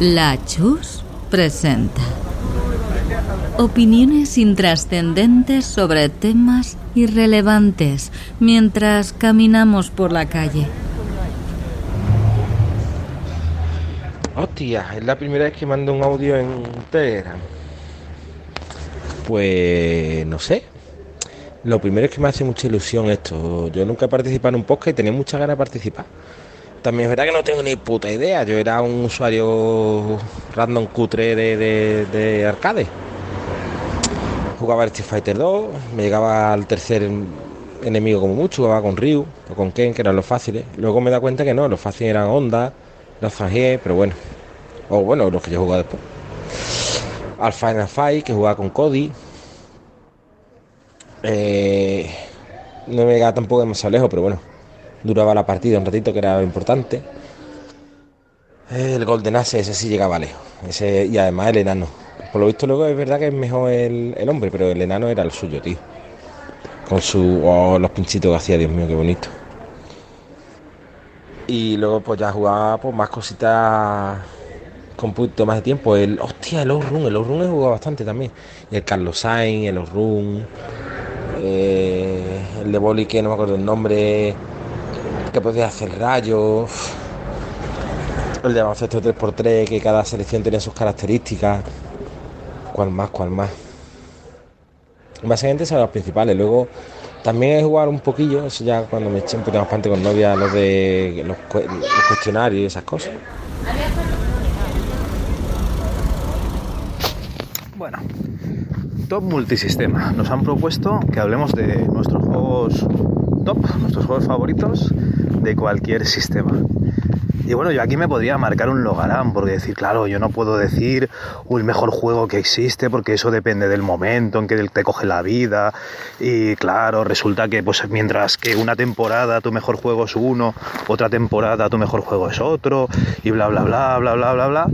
La Chus presenta opiniones intrascendentes sobre temas irrelevantes mientras caminamos por la calle. Hostia, es la primera vez que mando un audio en Telegram. Pues no sé. Lo primero es que me hace mucha ilusión esto. Yo nunca he participado en un podcast y tenía muchas ganas de participar. También es verdad que no tengo ni puta idea. Yo era un usuario random cutre de, de, de arcade. Jugaba Street Fighter 2, me llegaba al tercer enemigo como mucho, jugaba con Ryu o con Ken, que eran los fáciles. Luego me da cuenta que no, los fáciles eran Honda, los Fangé, pero bueno. O bueno, los que yo jugaba después. Al Final Fight, que jugaba con Cody. Eh, no me llegaba tampoco demasiado lejos, pero bueno. Duraba la partida un ratito, que era importante. El Golden Axe, ese sí llegaba lejos. Ese, y además el enano. Por lo visto luego es verdad que es mejor el, el hombre, pero el enano era el suyo, tío. Con su... Los pinchitos que hacía, Dios mío, qué bonito. Y luego pues ya jugaba pues, más cositas con poquito más de tiempo. El, hostia, el Outrun, el Outrun he jugado bastante también. El Carlos Sainz, el Outrun, eh, el de Boli que no me acuerdo el nombre, que podía hacer rayos. El de baloncesto 3x3, que cada selección tenía sus características. ¿Cuál más? ¿Cuál más? Básicamente son los principales. Luego también he jugado un poquillo, eso ya cuando me eché un poquito más parte con novia, los de los, los cuestionarios y esas cosas. Bueno, top multisistema. Nos han propuesto que hablemos de nuestros juegos top, nuestros juegos favoritos de cualquier sistema. Y bueno, yo aquí me podría marcar un logarán, porque decir, claro, yo no puedo decir "Uh, el mejor juego que existe, porque eso depende del momento en que te coge la vida. Y claro, resulta que pues mientras que una temporada tu mejor juego es uno, otra temporada tu mejor juego es otro, y bla bla bla bla bla bla bla.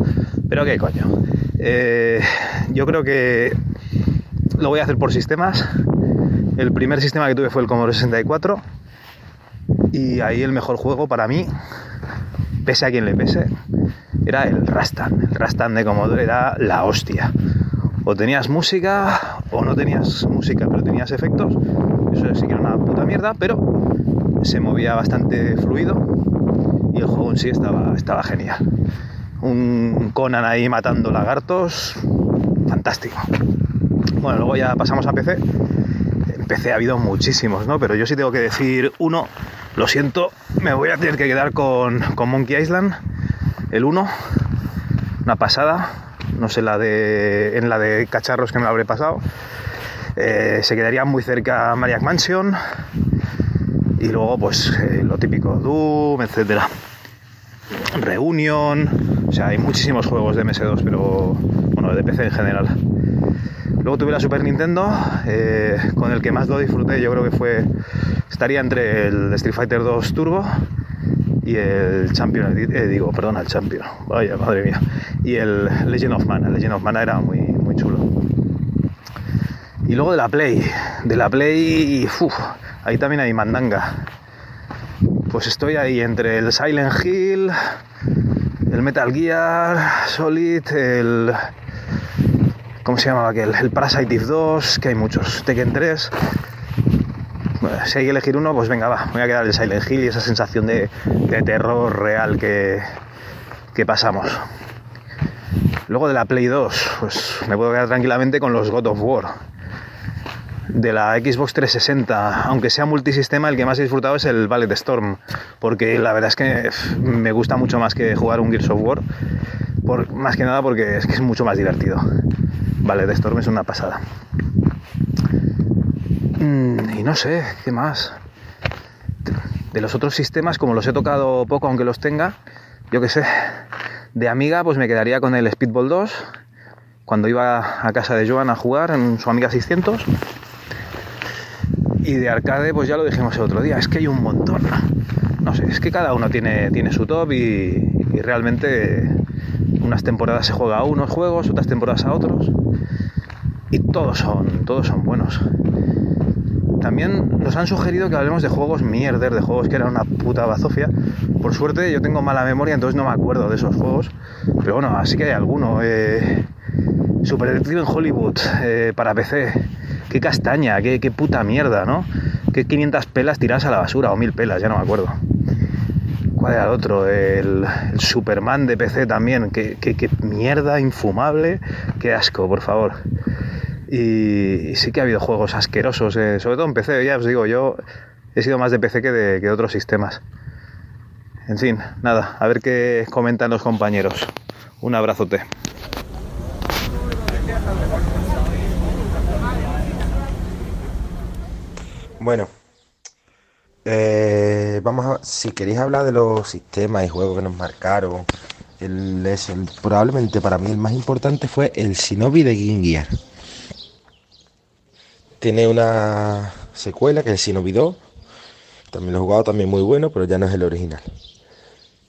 Pero qué coño. Eh, yo creo que lo voy a hacer por sistemas. El primer sistema que tuve fue el Commodore 64. Y ahí el mejor juego para mí, pese a quien le pese, era el Rastan. El Rastan de Commodore era la hostia. O tenías música o no tenías música, pero tenías efectos. Eso sí que era una puta mierda, pero se movía bastante fluido y el juego en sí estaba, estaba genial. Un Conan ahí matando lagartos, fantástico. Bueno, luego ya pasamos a PC. En PC ha habido muchísimos, ¿no? Pero yo sí tengo que decir uno, lo siento, me voy a tener que quedar con, con Monkey Island, el 1, una pasada, no sé la de, en la de cacharros que me lo habré pasado. Eh, se quedaría muy cerca Maniac Mansion y luego pues eh, lo típico, Doom, etcétera. Reunion, o sea, hay muchísimos juegos de MS2, pero bueno, de PC en general. Luego tuve la Super Nintendo, eh, con el que más lo disfruté, yo creo que fue, estaría entre el Street Fighter 2 Turbo y el Champion, eh, digo, perdona, el Champion, vaya, madre mía, y el Legend of Mana, Legend of Mana era muy, muy chulo. Y luego de la Play, de la Play, uf, ahí también hay mandanga. Pues estoy ahí entre el Silent Hill, el Metal Gear Solid, el... ¿Cómo se llamaba aquel? El Parasite Eve 2, que hay muchos. Tekken 3. Bueno, si hay que elegir uno, pues venga, va. Voy a quedar el Silent Hill y esa sensación de, terror real que, que pasamos. Luego de la Play 2, pues me puedo quedar tranquilamente con los God of War. De la Xbox 360, aunque sea multisistema, el que más he disfrutado es el Ballet Storm, porque la verdad es que me gusta mucho más que jugar un Gears of War, más que nada porque es que es mucho más divertido. Ballet Storm es una pasada. Mm, y no sé, ¿qué más? De, de los otros sistemas, como los he tocado poco, aunque los tenga, yo qué sé, de Amiga, pues me quedaría con el Speedball 2, cuando iba a casa de Joan a jugar en su Amiga 600. Y de arcade, pues ya lo dijimos el otro día, es que hay un montón. No sé, es que cada uno tiene, tiene su top y, y realmente unas temporadas se juega a unos juegos, otras temporadas a otros. Y todos son, todos son buenos. también nos han sugerido que hablemos de juegos mierder, de juegos que eran una puta bazofia. Por suerte yo tengo mala memoria, entonces no me acuerdo de esos juegos. Pero bueno, así que hay alguno. Eh, Super Detective en Hollywood eh, para PC. Qué castaña, qué, qué, puta mierda, ¿no? Qué 500 pelas tiradas a la basura o 1000 pelas, ya no me acuerdo. ¿Cuál era el otro? El, Superman de PC también. Qué, mierda infumable. Qué asco, por favor. Y, sí que ha habido juegos asquerosos, eh, sobre todo en PC. Ya os digo, yo he sido más de PC que de, que de otros sistemas. En fin, nada, a ver qué comentan los compañeros. Un abrazote. Bueno, eh, vamos a, si queréis hablar de los sistemas y juegos que nos marcaron, el, probablemente para mí el más importante fue el Shinobi de Game. Tiene una secuela que es el Shinobi 2. También lo he jugado, también muy bueno, pero ya no es el original.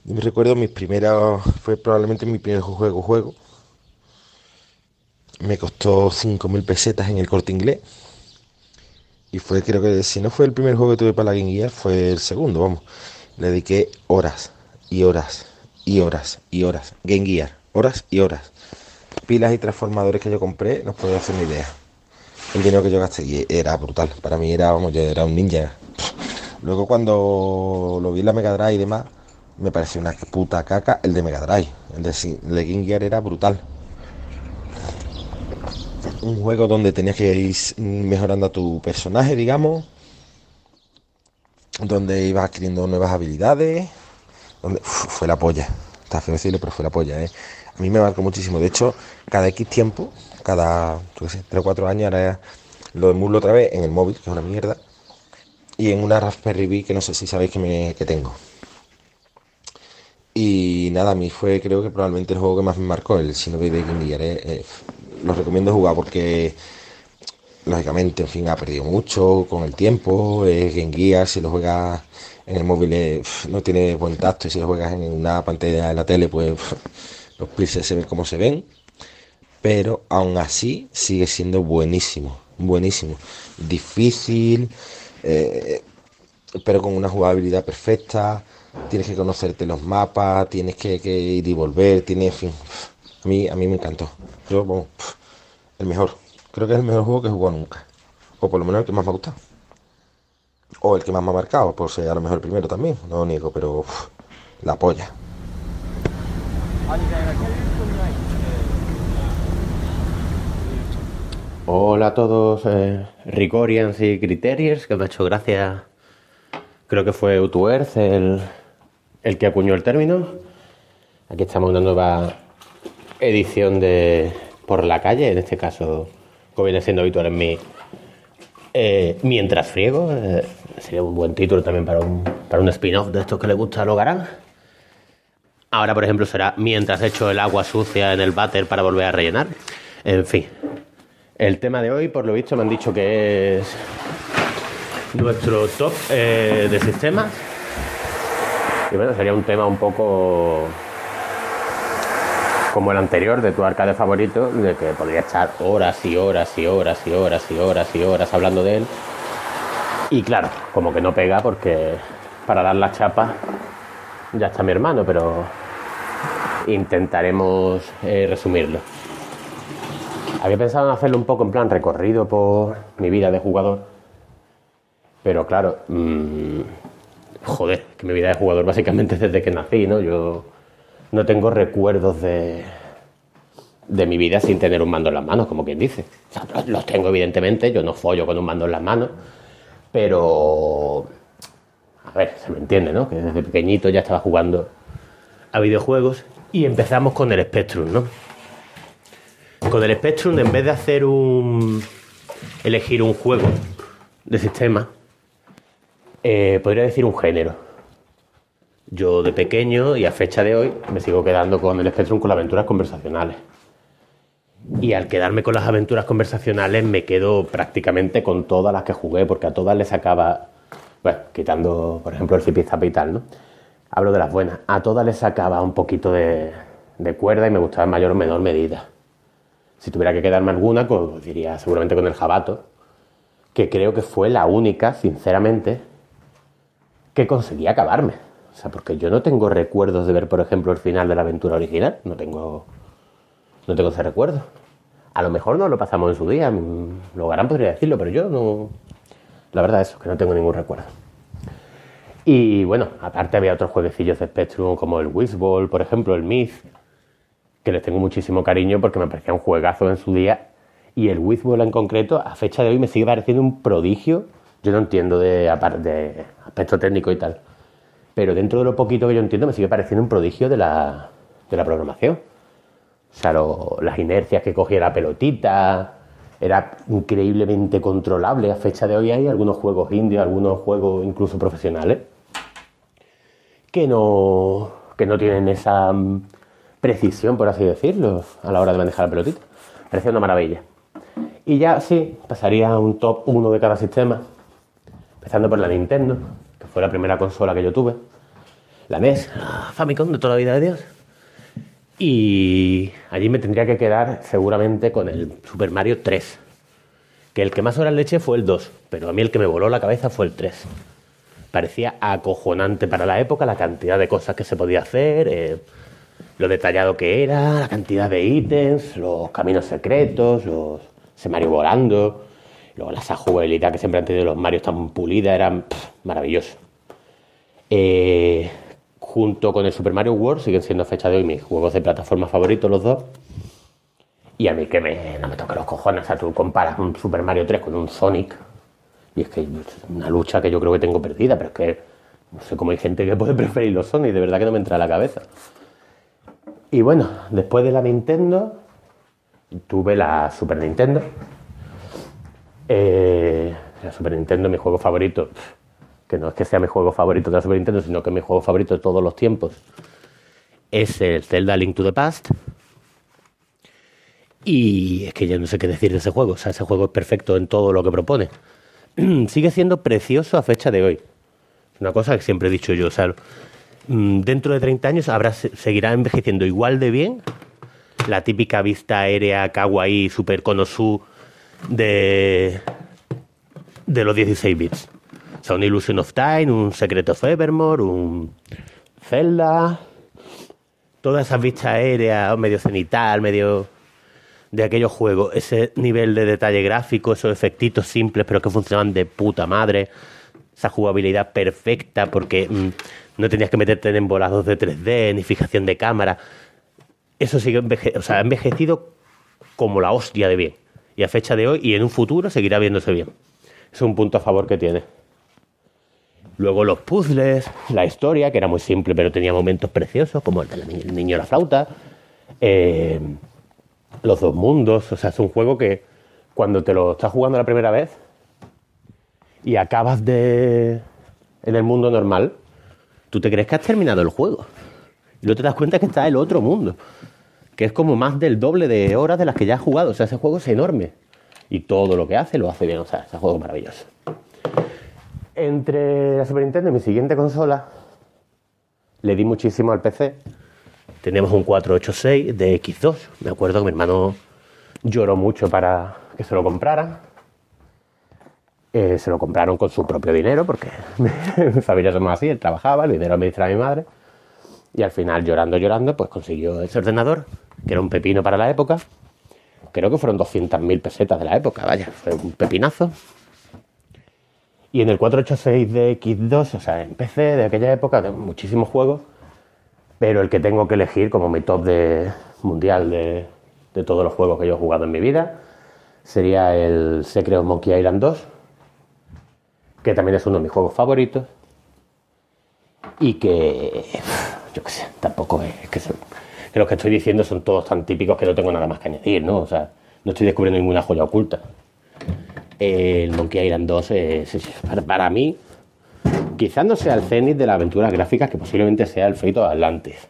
Yo me recuerdo mis primeros, fue probablemente mi primer juego juego. Me costó 5.000 pesetas en el corte inglés y fue, creo que si no fue el primer juego que tuve para la Game Gear, fue el segundo, vamos. Le dediqué horas y horas y horas y horas. Game Gear, horas y horas. Pilas y transformadores que yo compré, no podéis hacer una idea. El dinero que yo gasté era brutal. Para mí era, vamos, yo era un ninja. Luego cuando lo vi en la Mega Drive y demás, me pareció una puta caca el de Mega Drive. El de, el de Game Gear era brutal un juego donde tenías que ir mejorando a tu personaje, digamos, donde ibas adquiriendo nuevas habilidades, donde fue la polla. Está feo decirlo, pero fue la polla, ¿eh? A mí me marcó muchísimo. De hecho, cada X tiempo, cada, yo sé, 3 o 4 años, ahora lo emulo otra vez en el móvil, que es una mierda, y en una Raspberry Pi que no sé si sabéis que, me, que tengo. Y nada, a mí fue creo que probablemente el juego que más me marcó, el Shinobi de Game Gear. Eh, lo recomiendo jugar porque lógicamente, en fin, ha perdido mucho con el tiempo, es en guía, si lo juegas en el móvil eh, no tiene buen tacto y si lo juegas en una pantalla de la tele, pues los píxeles se ven como se ven, pero aún así sigue siendo buenísimo, buenísimo, difícil, eh, pero con una jugabilidad perfecta, tienes que conocerte los mapas, tienes que, ir y volver, tienes, en fin, a mí, a mí me encantó. Yo, bueno, el mejor. Creo que es el mejor juego que he jugado nunca. O por lo menos el que más me ha gustado. O el que más me ha marcado, por ser a lo mejor el primero también, no lo niego, pero la polla. Hola a todos, eh, Ricorians y Criteriers, que me ha hecho gracia. Creo que fue Utuerz el, el que acuñó el término. Aquí estamos en una nueva edición de Por la calle, en este caso, como viene siendo habitual en mí, eh, Mientras friego, eh, sería un buen título también para un, para un spin-off de estos que le gusta a Logarán. Ahora, por ejemplo, será Mientras echo el agua sucia en el váter para volver a rellenar. En fin, el tema de hoy, por lo visto, me han dicho que es nuestro top eh, de sistemas. Y bueno, sería un tema un poco como el anterior de tu arcade favorito, de que podría estar horas y horas y horas y horas y horas y horas hablando de él. Y claro, como que no pega porque para dar la chapa ya está mi hermano, pero intentaremos eh, resumirlo. Había pensado en hacerlo un poco en plan recorrido por mi vida de jugador, pero claro, mmm, joder, que mi vida de jugador básicamente desde que nací, ¿no? Yo no tengo recuerdos de, de mi vida sin tener un mando en las manos, como quien dice. los tengo, evidentemente, yo no follo con un mando en las manos, pero. A ver, se me entiende, ¿no? Que desde pequeñito ya estaba jugando a videojuegos y empezamos con el Spectrum, ¿no? Con el Spectrum, en vez de hacer un. elegir un juego de sistema, eh, podría decir un género yo de pequeño y a fecha de hoy me sigo quedando con el Spectrum con las aventuras conversacionales. Y al quedarme con las aventuras conversacionales me quedo prácticamente con todas las que jugué, porque a todas les sacaba, bueno, quitando por ejemplo el Zap y tal, ¿no? Hablo de las buenas. A todas les sacaba un poquito de, cuerda y me gustaba en mayor o menor medida. Si tuviera que quedarme alguna, pues diría seguramente con el Jabato, que creo que fue la única, sinceramente, que conseguí acabarme. O sea, porque yo no tengo recuerdos de ver, por ejemplo, el final de la aventura original. No tengo, no tengo ese recuerdo. A lo mejor no lo pasamos en su día. mm, Logarán podría decirlo, pero yo no. La verdad es que no tengo ningún recuerdo. Y bueno, aparte había otros jueguecillos de Spectrum como el Wishball, por ejemplo, el Myth, que les tengo muchísimo cariño porque me parecía un juegazo en su día. Y el Wishball en concreto, a fecha de hoy, me sigue pareciendo un prodigio. Yo no entiendo de, de aspecto técnico y tal. Pero dentro de lo poquito que yo entiendo, me sigue pareciendo un prodigio de la, de la programación. O sea, las inercias que cogía la pelotita, era increíblemente controlable. A fecha de hoy hay algunos juegos indios, algunos juegos incluso profesionales, que no, que no tienen esa precisión, por así decirlo, a la hora de manejar la pelotita. Parecía una maravilla. Y ya sí, pasaría a un top 1 de cada sistema, empezando por la Nintendo, que fue la primera consola que yo tuve. La NES, la Famicom de toda la vida de Dios. Y allí me tendría que quedar seguramente con el Super Mario 3. Que el que más horas le eché fue el 2, pero a mí el que me voló la cabeza fue el 3. Parecía acojonante para la época la cantidad de cosas que se podía hacer, eh, lo detallado que era, la cantidad de ítems, los caminos secretos, los ese Mario volando, luego esa jugabilidad que siempre han tenido los Marios tan pulida, eran pff, maravillosos. Eh, junto con el Super Mario World siguen siendo fecha de hoy mis juegos de plataforma favoritos los dos. Y a mí que me, no me toca los cojones, o sea, tú comparas un Super Mario 3 con un Sonic y es que es una lucha que yo creo que tengo perdida, pero es que no sé cómo hay gente que puede preferir los Sonic, de verdad que no me entra a la cabeza. Y bueno, después de la Nintendo, tuve la Super Nintendo. Eh, la Super Nintendo, mi juego favorito, que no es que sea mi juego favorito de la Super Nintendo, sino que mi juego favorito de todos los tiempos, es el Zelda Link to the Past. Y es que ya no sé qué decir de ese juego. O sea, ese juego es perfecto en todo lo que propone. Sigue siendo precioso a fecha de hoy. Es una cosa que siempre he dicho yo. O sea, mm, dentro de 30 años seguirá envejeciendo igual de bien la típica vista aérea kawaii super konosu de, de los 16 bits. O sea, un Illusion of Time, un Secret of Evermore, un Zelda, todas esas vistas aéreas, medio cenital, medio de aquellos juegos, ese nivel de detalle gráfico, esos efectitos simples pero que funcionaban de puta madre, esa jugabilidad perfecta porque mm, no tenías que meterte en embolados de 3D ni fijación de cámara. Eso sigue o sea, ha envejecido como la hostia de bien. Y a fecha de hoy y en un futuro seguirá viéndose bien. Es un punto a favor que tiene. Luego los puzzles, la historia, que era muy simple pero tenía momentos preciosos, como el del ni- el niño y la flauta. Eh, los dos mundos, o sea, es un juego que cuando te lo estás jugando la primera vez y acabas de en el mundo normal, tú te crees que has terminado el juego. Y luego te das cuenta que está el otro mundo, que es como más del doble de horas de las que ya has jugado. O sea, ese juego es enorme. Y todo lo que hace lo hace bien. O sea, ese juego es maravilloso. Entre la Super Nintendo y mi siguiente consola, le di muchísimo al PC. Teníamos un 486 de X2. Me acuerdo que mi hermano lloró mucho para que se lo comprara. Eh, se lo compraron con su propio dinero, porque mi familia somos así, él trabajaba, el dinero administraba mi madre. Y al final, llorando, llorando, pues consiguió ese ordenador, que era un pepino para la época. Creo que fueron 200.000 pesetas de la época, vaya, fue un pepinazo. Y en el 486 de X2, o sea, en PC de aquella época, de muchísimos juegos, pero el que tengo que elegir como mi top de mundial de, de todos los juegos que yo he jugado en mi vida sería el Secret Monkey Island 2, que también es uno de mis juegos favoritos y que, yo qué sé, tampoco es que, se- que los que estoy diciendo son todos tan típicos que no tengo nada más que añadir, ¿no? O sea, no estoy descubriendo ninguna joya oculta. El Monkey Island 2 es, es- para, para mí, quizás no sea el cenit de las aventuras gráficas, que posiblemente sea el Fate of Atlantis.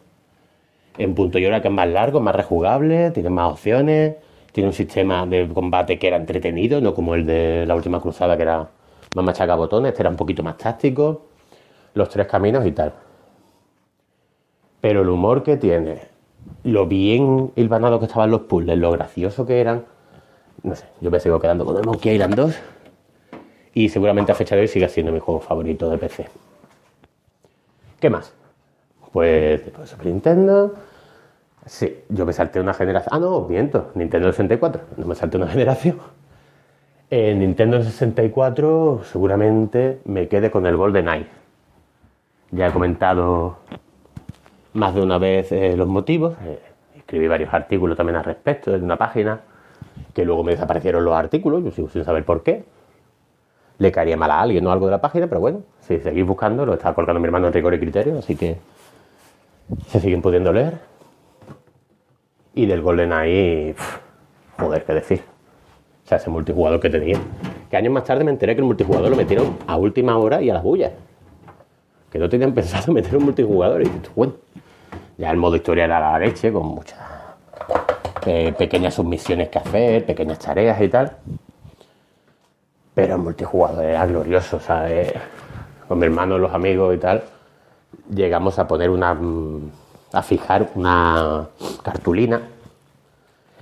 En punto y hora que es más largo, más rejugable, tiene más opciones, tiene un sistema de combate que era entretenido, no como el de la última cruzada que era más machaca botones, este era un poquito más táctico, los tres caminos y tal. Pero el humor que tiene, lo bien hilvanado que estaban los puzzles, lo gracioso que eran, no sé, yo me sigo quedando con el Monkey Island 2 Y seguramente a fecha de hoy sigue siendo mi juego favorito de PC. ¿Qué más? Pues después de Super Nintendo. Sí, yo me salté una generación. Ah, no, miento. Nintendo 64. No me salté una generación. En Nintendo 64 seguramente me quede con el Golden Eye. Ya he comentado más de una vez eh, los motivos. Eh, escribí varios artículos también al respecto en una página que luego me desaparecieron los artículos. Yo sigo sin saber por qué. Le caería mal a alguien o algo de la página, pero bueno, si seguís buscando, lo está colgando mi hermano en rigor y criterio, así que se siguen pudiendo leer. Y del Golden Eye, joder, qué decir. O sea, ese multijugador que tenía. Que años más tarde me enteré que el multijugador lo metieron a última hora y a las bullas. Que no tenían pensado meter un multijugador. Y bueno, ya el modo historia era la leche, con muchas eh, pequeñas submisiones que hacer, pequeñas tareas y tal. Pero el multijugador era glorioso, ¿sabes? Con mi hermano, los amigos y tal, llegamos a poner una. Mm, a fijar una cartulina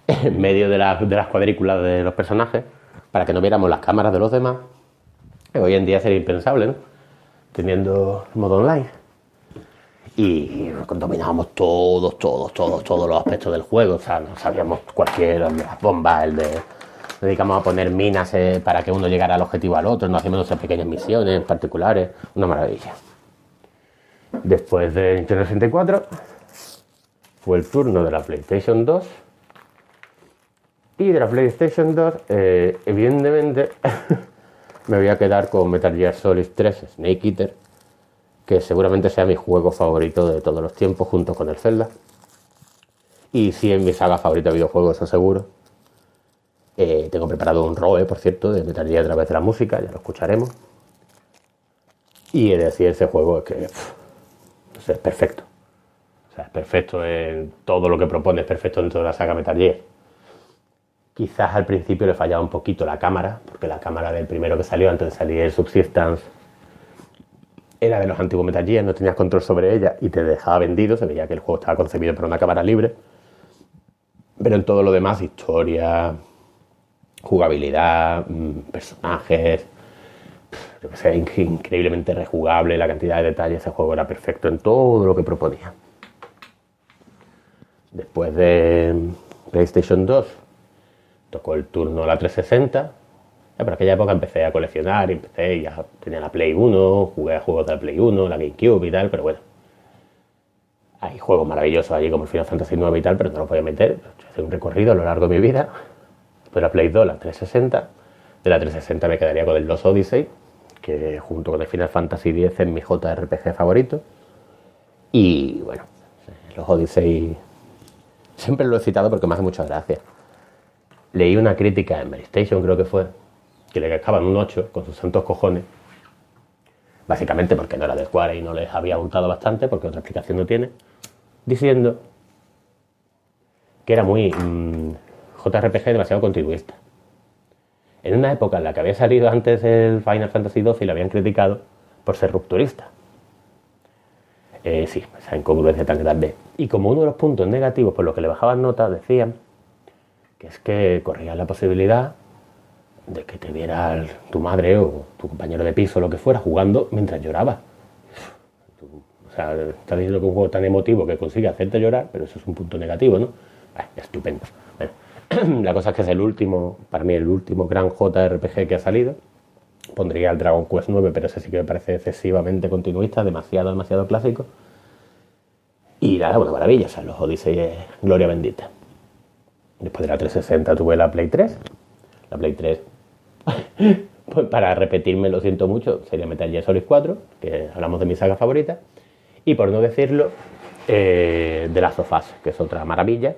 en medio de, de las cuadrículas de los personajes para que no viéramos las cámaras de los demás. hoy en día sería impensable, ¿no? Teniendo modo online. Y dominábamos todos, todos, todos, todos los aspectos del juego. O sea, no sabíamos cualquier, las bombas, el de dedicamos a poner minas eh, para que uno llegara al objetivo al otro, no hacíamos nuestras pequeñas misiones particulares, una maravilla. Después de Nintendo 64 fue el turno de la PlayStation 2 y de la PlayStation 2 eh, evidentemente me voy a quedar con Metal Gear Solid 3 Snake Eater que seguramente sea mi juego favorito de todos los tiempos junto con el Zelda y si en mi saga favorita de videojuegos, eso seguro. Eh, tengo preparado un ROE, por cierto, de Metal Gear a través de la música, ya lo escucharemos. Y he de decir, ese juego es que es perfecto. O sea, es perfecto en todo lo que propone, es perfecto dentro de la saga Metal Gear. Quizás al principio le fallaba un poquito la cámara, porque la cámara del primero que salió antes de salir el Subsistence era de los antiguos Metal Gear, no tenías control sobre ella y te dejaba vendido, se veía que el juego estaba concebido para una cámara libre. Pero en todo lo demás, historia, jugabilidad, mm, personajes, yo que sé, increíblemente rejugable, la cantidad de detalles, ese juego era perfecto en todo lo que proponía. Después de PlayStation 2, tocó el turno a la 360. Ya por aquella época empecé a coleccionar, empecé, ya tenía la Play 1, jugué a juegos de la Play 1, la GameCube y tal, pero bueno. Hay juegos maravillosos allí como el Final Fantasy 9 y tal, pero no los voy a meter. Hice un recorrido a lo largo de mi vida de la Play 2, la 360. De la 360 me quedaría con el Los Odyssey, que junto con el Final Fantasy X es mi JRPG favorito. Y bueno, los Odyssey siempre lo he citado porque me hace mucha gracia. Leí una crítica en PlayStation, creo que fue, que le cascaban un 8 con sus santos cojones. Básicamente porque no era de Square y no les había gustado bastante, porque otra explicación no tiene. Diciendo que era muy mm, JRPG demasiado continuista. En una época en la que había salido antes el Final Fantasy XII y lo habían criticado por ser rupturista. Eh, sí, esa incongruencia tan grande. Y como uno de los puntos negativos por los que le bajaban notas decían que es que corría la posibilidad de que te viera tu madre o tu compañero de piso o lo que fuera jugando mientras lloraba. O sea, estás diciendo que un juego tan emotivo que consigue hacerte llorar, pero eso es un punto negativo, ¿no? estupendo. la cosa es que es el último, para mí el último gran JRPG que ha salido. Pondría el Dragon Quest 9, pero ese sí que me parece excesivamente continuista, demasiado, demasiado clásico. Y nada, una maravilla, o sea, los Odyssey es gloria bendita. Después de la 360 tuve la Play 3. La Play 3, pues para repetirme, lo siento mucho, sería Metal Gear Solid 4, que hablamos de mi saga favorita. Y por no decirlo, eh, de las sofás, que es otra maravilla.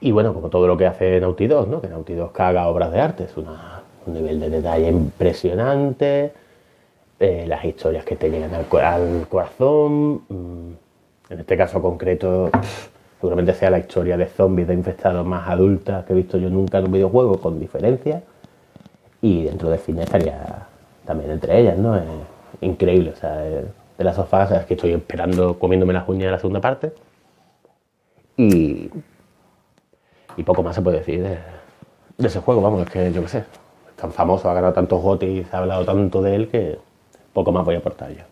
Y bueno, como todo lo que hace Naughty Dog, ¿no? que Naughty Dog caga obras de arte, es un nivel de detalle impresionante, eh, las historias que te llegan al, corazón, mm, en este caso concreto, seguramente sea la historia de zombies de infectados más adulta que he visto yo nunca en un videojuego, con diferencia, y dentro de cine estaría también entre ellas, ¿no? Es increíble, o sea, de las sofás es que estoy esperando comiéndome las uñas de la segunda parte. Y y poco más se puede decir de, ese juego, vamos, es que yo qué sé. tan famoso, ha ganado tantos gotis, ha hablado tanto de él que poco más voy a aportar yo.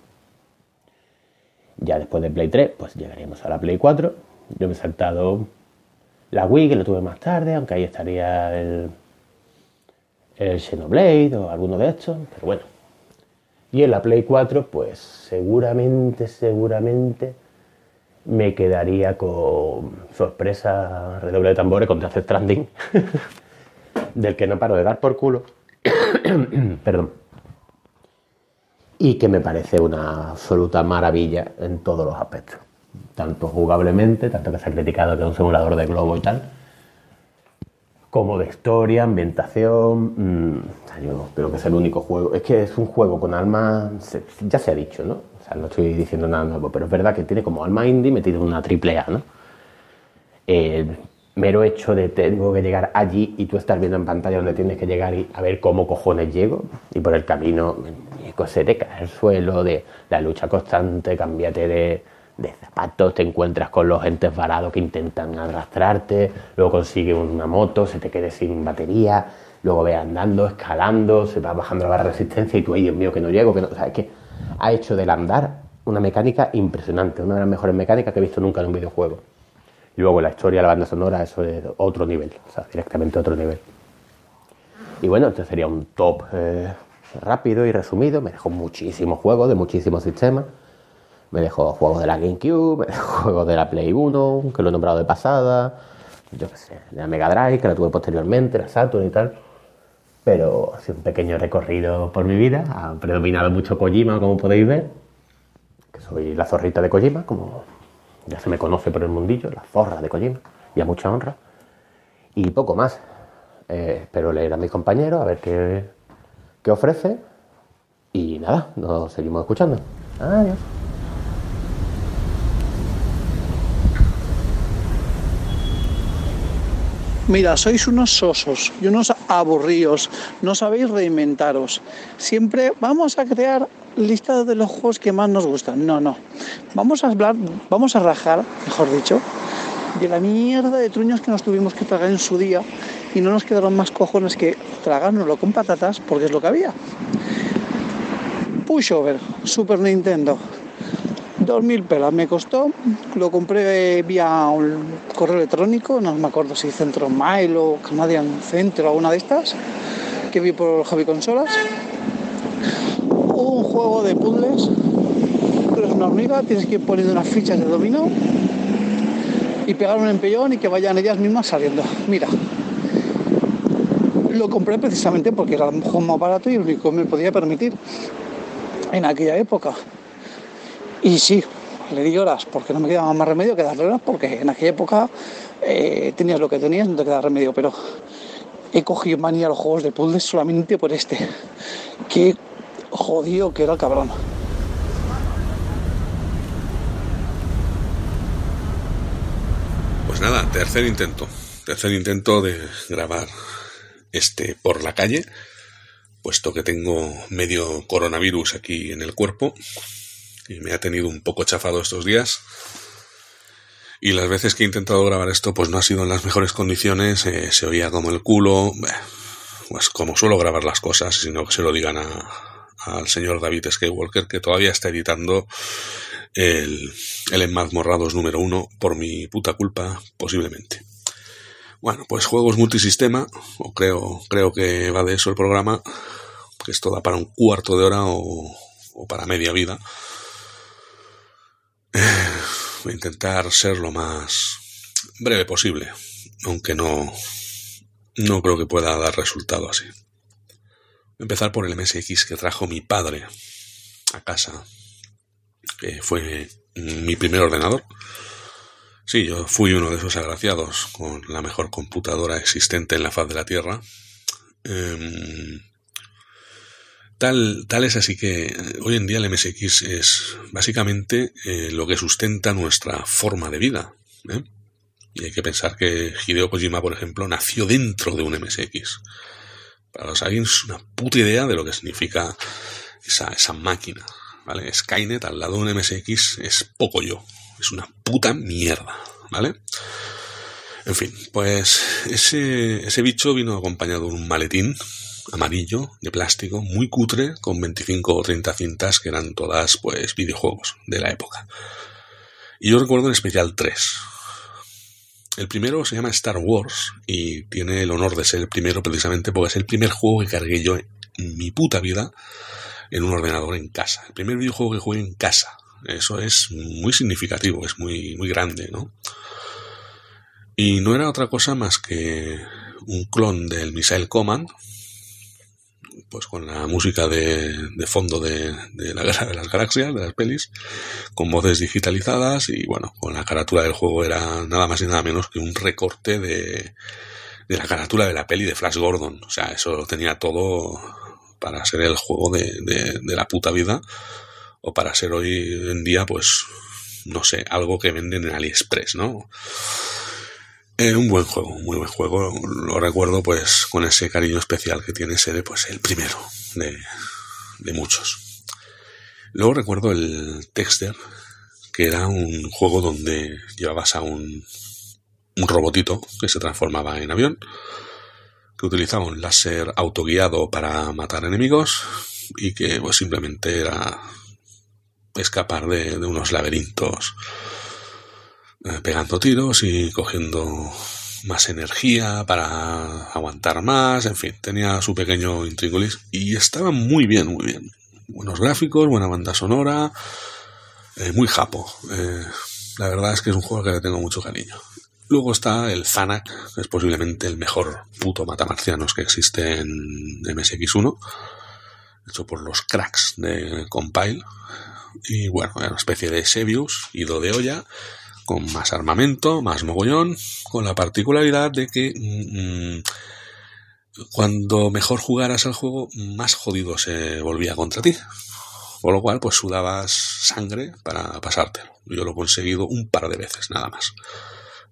Ya después de Play 3, pues llegaríamos a la Play 4. Yo me he saltado la Wii, que lo tuve más tarde, aunque ahí estaría el, el Xenoblade o alguno de estos, pero bueno. Y en la Play 4, pues seguramente, seguramente me quedaría con sorpresa, redoble de tambores contra Death Stranding, del que no paro de dar por culo. Perdón y que me parece una absoluta maravilla en todos los aspectos. Tanto jugablemente, tanto que se ha criticado que es un simulador de globo y tal, como de historia, ambientación. Mmm, yo creo que es el único juego. Es que es un juego con alma. Ya se ha dicho, ¿no? O sea, no estoy diciendo nada nuevo, pero es verdad que tiene como alma indie metido en una triple A, ¿no? El mero hecho de tengo que llegar allí y tú estás viendo en pantalla donde tienes que llegar y a ver cómo cojones llego y por el camino se te cae el suelo, de la lucha constante, cámbiate de, zapatos, te encuentras con los entes varados que intentan arrastrarte, luego consigues una moto, se te quede sin batería, luego ve andando, escalando, se va bajando la resistencia y tú, ay Dios mío, que no llego, que no. Que ha hecho del andar una mecánica impresionante, una de las mejores mecánicas que he visto nunca en un videojuego. Luego la historia, la banda sonora, eso es otro nivel, o sea, directamente otro nivel. Y bueno, este sería un top eh, rápido y resumido. Me dejó muchísimos juegos de muchísimos sistemas. Me dejó juegos de la GameCube, me dejó juegos de la Play 1, que lo he nombrado de pasada. Yo qué sé, de la Mega Drive, que la tuve posteriormente, la Saturn y tal. Pero ha sido un pequeño recorrido por mi vida. Ha predominado mucho Kojima, como podéis ver. Que soy la zorrita de Kojima, como ya se me conoce por el mundillo, la zorra de Kojima. Y a mucha honra. Y poco más. Eh, espero leer a mis compañeros, a ver qué, que ofrece. Y nada, nos seguimos escuchando. Adiós. Mira, sois unos sosos y unos aburridos, no sabéis reinventaros. Siempre vamos a crear listas de los juegos que más nos gustan. No, no. Vamos a hablar, vamos a rajar, mejor dicho, de la mierda de truños que nos tuvimos que tragar en su día y no nos quedaron más cojones que tragárnoslo con patatas porque es lo que había. Pushover, Super Nintendo. 2.000 pelas me costó, lo compré vía un correo electrónico, no me acuerdo si Centro Mail o Canadian Centro, alguna de estas, que vi por Javi Consolas. Un juego de puzzles, es una hormiga, tienes que ir poniendo unas fichas de dominó y pegar un empellón y que vayan ellas mismas saliendo. Mira, lo compré precisamente porque era un juego más barato y el único que me podía permitir en aquella época. Y sí, le di horas porque no me quedaba más remedio que darle horas porque en aquella época eh, tenías lo que tenías, no te quedaba remedio, pero he cogido manía a los juegos de puzzles solamente por este. Qué jodido que era el cabrón. Pues nada, tercer intento. Tercer intento de grabar este por la calle, puesto que tengo medio coronavirus aquí en el cuerpo y me ha tenido un poco chafado estos días. Y las veces que he intentado grabar esto, pues no ha sido en las mejores condiciones, eh, se oía como el culo, pues como suelo grabar las cosas, sino que se lo digan al señor David Skywalker, que todavía está editando el, el Enmazmorrados número uno por mi puta culpa, posiblemente. Bueno, pues juegos multisistema, o creo, creo que va de eso el programa, que esto da para un cuarto de hora o, o para media vida. Voy a intentar ser lo más breve posible, aunque no, no creo que pueda dar resultado así. Voy a empezar por el MSX que trajo mi padre a casa que fue mi primer ordenador. Sí, yo fui uno de esos agraciados con la mejor computadora existente en la faz de la Tierra. Em, tal, tal es así que eh, hoy en día el MSX es básicamente eh, lo que sustenta nuestra forma de vida. ¿eh? Y hay que pensar que Hideo Kojima, por ejemplo, nació dentro de un MSX. Para los alguien es una puta idea de lo que significa esa, esa máquina. ¿vale? Skynet al lado de un MSX es poco yo, es una puta mierda, ¿vale? En fin, pues ese, ese bicho vino acompañado de un maletín amarillo de plástico, muy cutre, con 25 o 30 cintas que eran todas pues videojuegos de la época. Y yo recuerdo en especial tres. El primero se llama Star Wars y tiene el honor de ser el primero precisamente porque es el primer juego que cargué yo en mi puta vida en un ordenador en casa. El primer videojuego que jugué en casa. Eso es muy significativo, es muy, muy grande, ¿no? Y no era otra cosa más que un clon del Missile Command, pues con la música de, fondo de, la Guerra de las Galaxias, de las pelis, con voces digitalizadas y bueno, con la carátula del juego era nada más y nada menos que un recorte de, de la carátula de la peli de Flash Gordon. O sea, eso lo tenía todo para ser el juego de, de la puta vida o para ser hoy en día, pues, no sé, algo que venden en AliExpress, ¿no? Eh, un buen juego, muy buen juego. Lo recuerdo pues con ese cariño especial que tiene ser pues el primero de, de muchos. Luego recuerdo el Texter, que era un juego donde llevabas a un, un robotito que se transformaba en avión, que utilizaba un láser autoguiado para matar enemigos y que pues simplemente era escapar de, de unos laberintos pegando tiros y cogiendo más energía para aguantar más, en fin, tenía su pequeño intríngulis y estaba muy bien, muy bien. Buenos gráficos, buena banda sonora, eh, muy japo. Eh, la verdad es que es un juego que le tengo mucho cariño. Luego está el Zanak, es posiblemente el mejor puto matamarcianos que existe en MSX1, hecho por los cracks de Compile. Y bueno, era una especie de Sebius, ido de olla, con más armamento, más mogollón, con la particularidad de que mm, mm, cuando mejor jugaras el juego, más jodido se volvía contra ti. Por lo cual, pues sudabas sangre para pasártelo. Yo lo he conseguido un par de veces, nada más.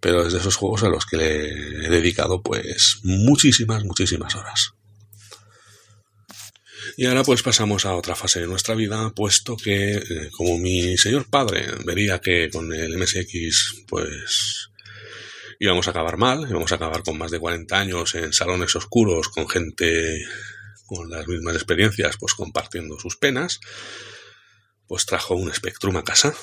Pero es de esos juegos a los que le he dedicado, pues, muchísimas, muchísimas horas. Y ahora pues pasamos a otra fase de nuestra vida, puesto que eh, como mi señor padre vería que con el MSX pues íbamos a acabar mal, íbamos a acabar con más de 40 años en salones oscuros con gente con las mismas experiencias pues compartiendo sus penas, pues trajo un Spectrum a casa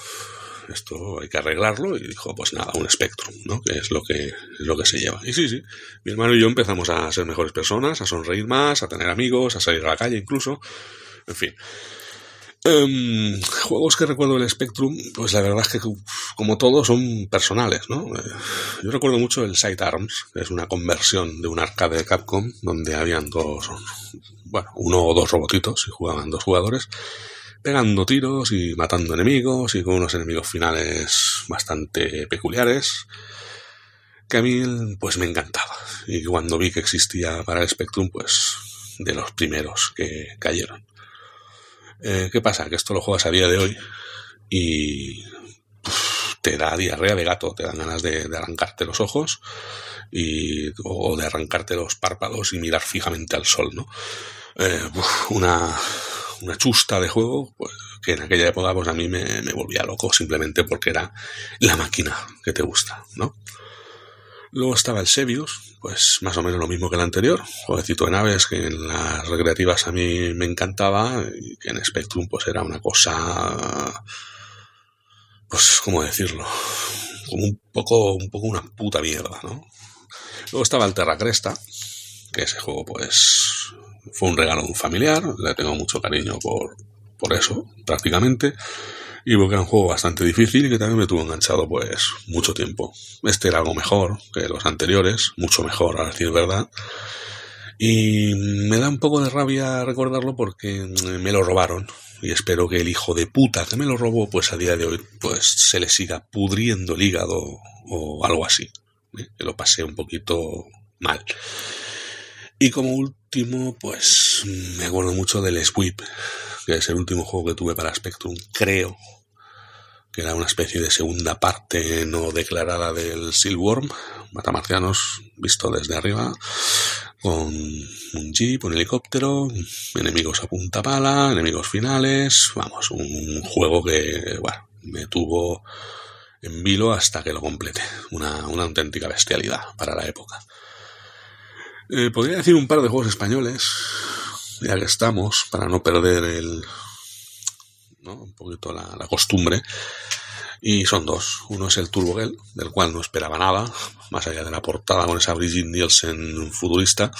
esto hay que arreglarlo y dijo, pues nada, un Spectrum, ¿no? Que es lo que, lo que se lleva. Y sí, sí, mi hermano y yo empezamos a ser mejores personas, a sonreír más, a tener amigos, a salir a la calle incluso, en fin. Em, juegos que recuerdo del Spectrum, pues la verdad es que como todos son personales, ¿no? Eh, yo recuerdo mucho el Sidearms, que es una conversión de un arcade de Capcom, donde habían dos, bueno, uno o dos robotitos y jugaban dos jugadores pegando tiros y matando enemigos y con unos enemigos finales bastante peculiares que a mí pues me encantaba y cuando vi que existía para el Spectrum pues de los primeros que cayeron eh, ¿qué pasa? que esto lo juegas a día de hoy y te da diarrea de gato te dan ganas de, arrancarte los ojos y, o de arrancarte los párpados y mirar fijamente al sol ¿no? Eh, una una chusta de juego, pues, que en aquella época pues a mí me, volvía loco simplemente porque era la máquina que te gusta, ¿no? Luego estaba el Sebius, pues más o menos lo mismo que el anterior, jueguecito de naves que en las recreativas a mí me encantaba y que en Spectrum pues era una cosa, pues, ¿cómo decirlo? Como un poco, un poco una puta mierda, ¿no? Luego estaba el Terra Cresta, que ese juego pues fue un regalo de un familiar, le tengo mucho cariño por, por eso, prácticamente. Y porque era un juego bastante difícil y que también me tuvo enganchado pues mucho tiempo. Este era algo mejor que los anteriores, mucho mejor a decir verdad. Y me da un poco de rabia recordarlo porque me lo robaron. Y espero que el hijo de puta que me lo robó, pues a día de hoy, pues se le siga pudriendo el hígado o algo así. ¿eh? Que lo pasé un poquito mal. Y como último, pues me acuerdo mucho del Sweep, que es el último juego que tuve para Spectrum, creo que era una especie de segunda parte no declarada del Silworm, matamarcianos visto desde arriba, con un jeep, un helicóptero, enemigos a punta pala, enemigos finales, vamos, un juego que, bueno, me tuvo en vilo hasta que lo complete, una, una auténtica bestialidad para la época. Eh, podría decir un par de juegos españoles, ya que estamos, para no perder el, un poquito la, la costumbre. Y son dos. Uno es el Turbo Girl, del cual no esperaba nada, más allá de la portada con esa Brigitte Nielsen futurista,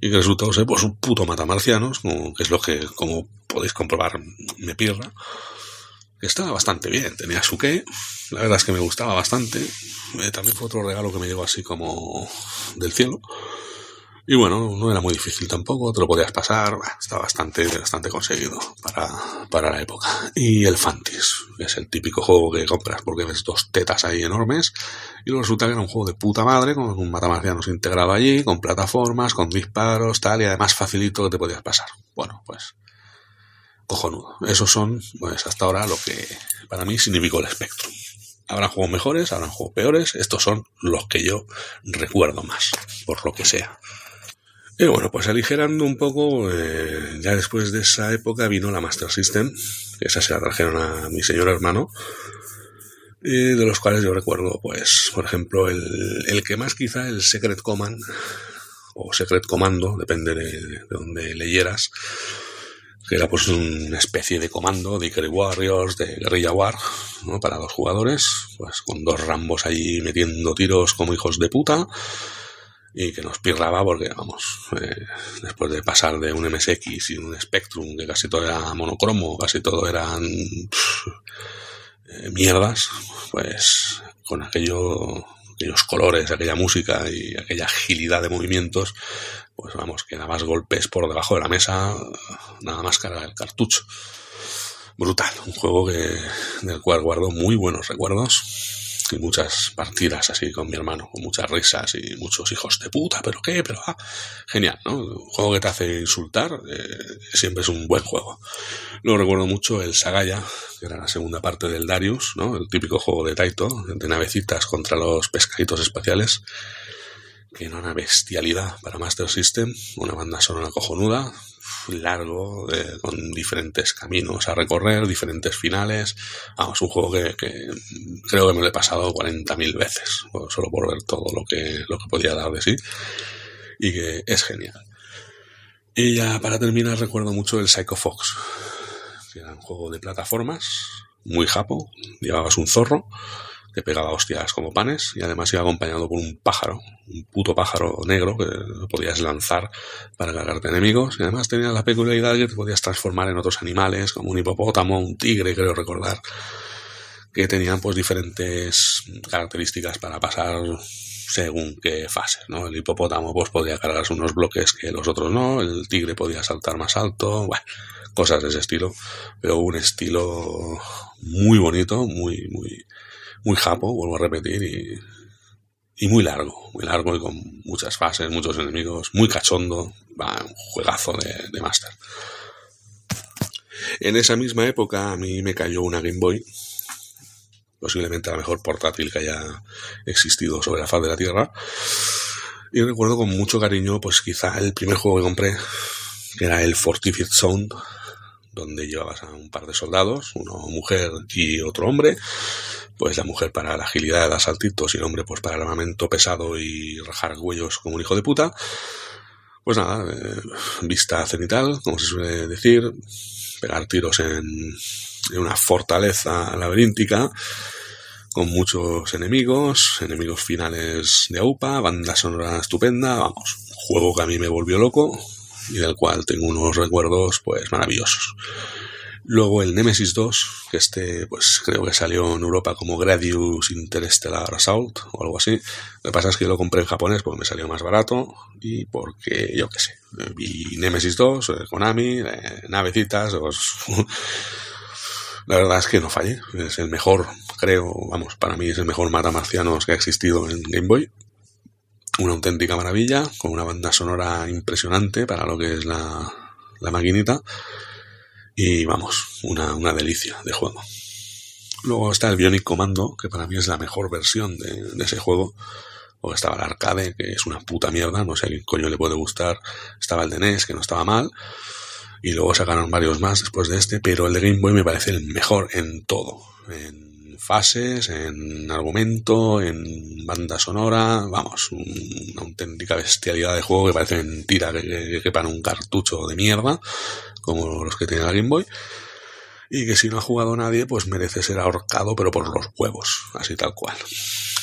y que resultó ser pues un puto matamarcianos, como, que es lo que, como podéis comprobar, me pierda. Que estaba bastante bien, tenía su qué, la verdad es que me gustaba bastante. Eh, también fue otro regalo que me llegó así como del cielo. Y bueno, no era muy difícil tampoco, te lo podías pasar, está bastante, bastante conseguido para, para la época. Y el Fantis, que es el típico juego que compras porque ves dos tetas ahí enormes, y resulta que era un juego de puta madre, con un matamarcianos integrado allí, con plataformas, con disparos, tal, y además facilito que te podías pasar. Bueno, pues, cojonudo. Esos son, pues, hasta ahora lo que para mí significó el Spectrum. Habrá juegos mejores, habrán juegos peores, estos son los que yo recuerdo más, por lo que sea. Y bueno, pues aligerando un poco, eh, ya después de esa época vino la Master System, que esa se la trajeron a mi señor hermano, y de los cuales yo recuerdo, pues, por ejemplo, el, el que más quizá el Secret Command, o Secret Commando, depende de, de donde leyeras, que era pues una especie de comando de Ikari Warriors, de Guerrilla War, ¿no? para dos jugadores, pues con dos rambos ahí metiendo tiros como hijos de puta, y que nos pirraba porque, vamos, eh, después de pasar de un MSX y un Spectrum, que casi todo era monocromo, casi todo eran eh, mierdas, pues con aquello, aquellos colores, aquella música y aquella agilidad de movimientos, pues vamos, que dabas golpes por debajo de la mesa, nada más cargar el cartucho. Brutal, un juego que, del cual guardo muy buenos recuerdos y muchas partidas así con mi hermano, con muchas risas y muchos hijos de puta, pero qué, pero ah, genial, ¿no? Un juego que te hace insultar, eh, siempre es un buen juego. Luego recuerdo mucho el Sagaya, que era la segunda parte del Darius, ¿no? El típico juego de Taito, de navecitas contra los pescaditos espaciales, que era una bestialidad para Master System, una banda sonora cojonuda, largo, eh, con diferentes caminos a recorrer, diferentes finales. Vamos, un juego que, creo que me lo he pasado 40.000 veces, solo por ver todo lo que, lo que podía dar de sí, y que es genial. Y ya para terminar recuerdo mucho el Psycho Fox, que era un juego de plataformas, muy japo, llevabas un zorro, que pegaba hostias como panes y además iba acompañado por un pájaro, un puto pájaro negro que podías lanzar para cargarte enemigos y además tenía la peculiaridad que te podías transformar en otros animales como un hipopótamo, un tigre, creo recordar, que tenían pues diferentes características para pasar según qué fase, ¿no? El hipopótamo pues podía cargarse unos bloques que los otros no, el tigre podía saltar más alto, cosas de ese estilo, pero un estilo muy bonito, muy, muy, muy japo, vuelvo a repetir, y, y muy largo, muy largo y con muchas fases, muchos enemigos, muy cachondo, va, un juegazo de, de Master. En esa misma época a mí me cayó una Game Boy, posiblemente la mejor portátil que haya existido sobre la faz de la Tierra, y recuerdo con mucho cariño, pues quizá el primer juego que compré, que era el Fortified Zone, donde llevabas a un par de soldados, una mujer y otro hombre, pues la mujer para la agilidad dar saltitos y el hombre pues para el armamento pesado y rajar huellos como un hijo de puta. Pues nada, eh, vista cenital, como se suele decir, pegar tiros en, en una fortaleza laberíntica con muchos enemigos, enemigos finales de AUPA, banda sonora estupenda, vamos, juego que a mí me volvió loco y del cual tengo unos recuerdos pues maravillosos. Luego el Nemesis 2, que este pues creo que salió en Europa como Gradius Interstellar Assault o algo así. Lo que pasa es que lo compré en japonés porque me salió más barato y porque yo qué sé. Vi Nemesis 2, eh, Konami, eh, navecitas, pues, la verdad es que no fallé. Es el mejor, creo, vamos, para mí es el mejor mata marcianos que ha existido en Game Boy. Una auténtica maravilla, con una banda sonora impresionante para lo que es la, la maquinita. Y vamos, una, una delicia de juego. Luego está el Bionic Commando, que para mí es la mejor versión de, de ese juego. O estaba el arcade, que es una puta mierda, no sé a qué coño le puede gustar. Estaba el de NES, que no estaba mal. Y luego sacaron varios más después de este, pero el de Game Boy me parece el mejor en todo. Fases, en argumento, en banda sonora, vamos, una auténtica bestialidad de juego que parece mentira que, que, que un cartucho de mierda, como los que tiene la Game Boy, y que si no ha jugado nadie, pues merece ser ahorcado, pero por los huevos, así tal cual,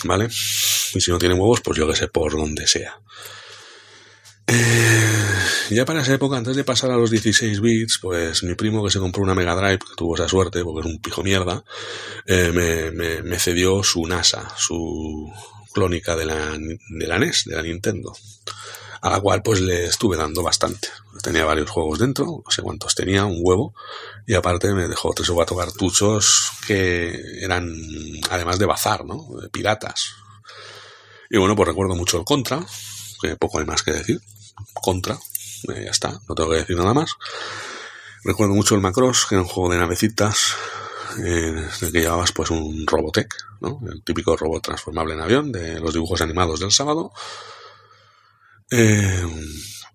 ¿vale? Y si no tiene huevos, pues yo que sé, por donde sea. Eh, ya para esa época, antes de pasar a los 16 bits, pues mi primo que se compró una Mega Drive, que tuvo esa suerte porque es un pijo mierda, eh, me, cedió su NASA, su clónica de la, de la NES, de la Nintendo, a la cual pues le estuve dando bastante. Tenía varios juegos dentro, no sé cuántos tenía, un huevo, y aparte me dejó tres o cuatro cartuchos que eran, además de bazar, ¿no? Piratas. Y bueno, pues recuerdo mucho el Contra, que poco hay más que decir. Contra, eh, ya está, no tengo que decir nada más. Recuerdo mucho el Macross, que era un juego de navecitas, eh, en el que llevabas pues un Robotech. El típico robot transformable en avión de los dibujos animados del sábado. Eh,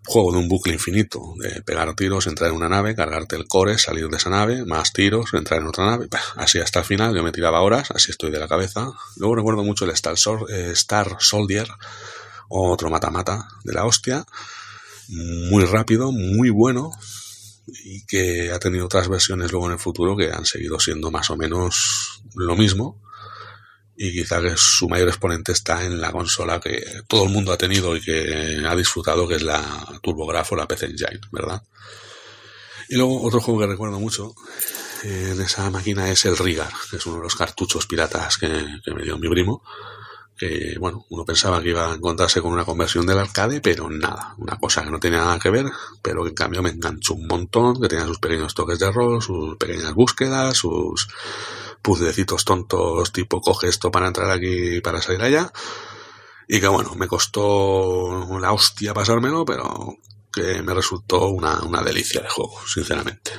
juego de un bucle infinito, de pegar tiros, entrar en una nave, cargarte el core, salir de esa nave, más tiros, entrar en otra nave, así hasta el final, yo me tiraba horas, así estoy de la cabeza. Luego recuerdo mucho el Star, eh, Star Soldier, otro mata-mata de la hostia, muy rápido, muy bueno, y que ha tenido otras versiones luego en el futuro que han seguido siendo más o menos lo mismo. Y quizá que su mayor exponente está en la consola que todo el mundo ha tenido y que ha disfrutado, que es la TurboGrafx o la PC Engine, ¿verdad? Y luego otro juego que recuerdo mucho en esa máquina es el Rigar, que es uno de los cartuchos piratas que, que me dio mi primo que bueno, uno pensaba que iba a encontrarse con una conversión del arcade, pero nada, una cosa que no tenía nada que ver, pero que en cambio me enganchó un montón, que tenía sus pequeños toques de rol, sus pequeñas búsquedas, sus puzzlecitos tontos tipo coge esto para entrar aquí y para salir allá, y que bueno, me costó la hostia pasármelo, pero que me resultó una, una delicia de juego, sinceramente.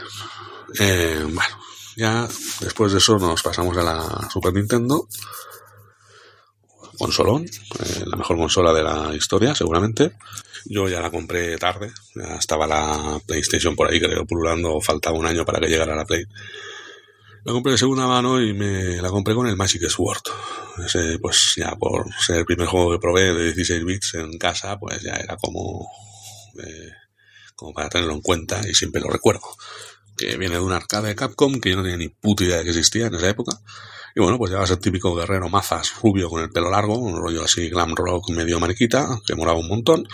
Eh, bueno, ya después de eso nos pasamos a la Super Nintendo consolón, eh, la mejor consola de la historia, seguramente. Yo ya la compré tarde, estaba la PlayStation por ahí, creo, pululando, faltaba un año para que llegara la Play. La compré de segunda mano y me la compré con el Magic Sword. Ese, pues ya por ser el primer juego que probé de 16 bits en casa, pues ya era como, eh, como para tenerlo en cuenta y siempre lo recuerdo. Que viene de un arcade de Capcom que yo no tenía ni puta idea de que existía en esa época y bueno, pues llevas el típico guerrero mazas rubio con el pelo largo, un rollo así glam rock medio mariquita, que moraba un montón,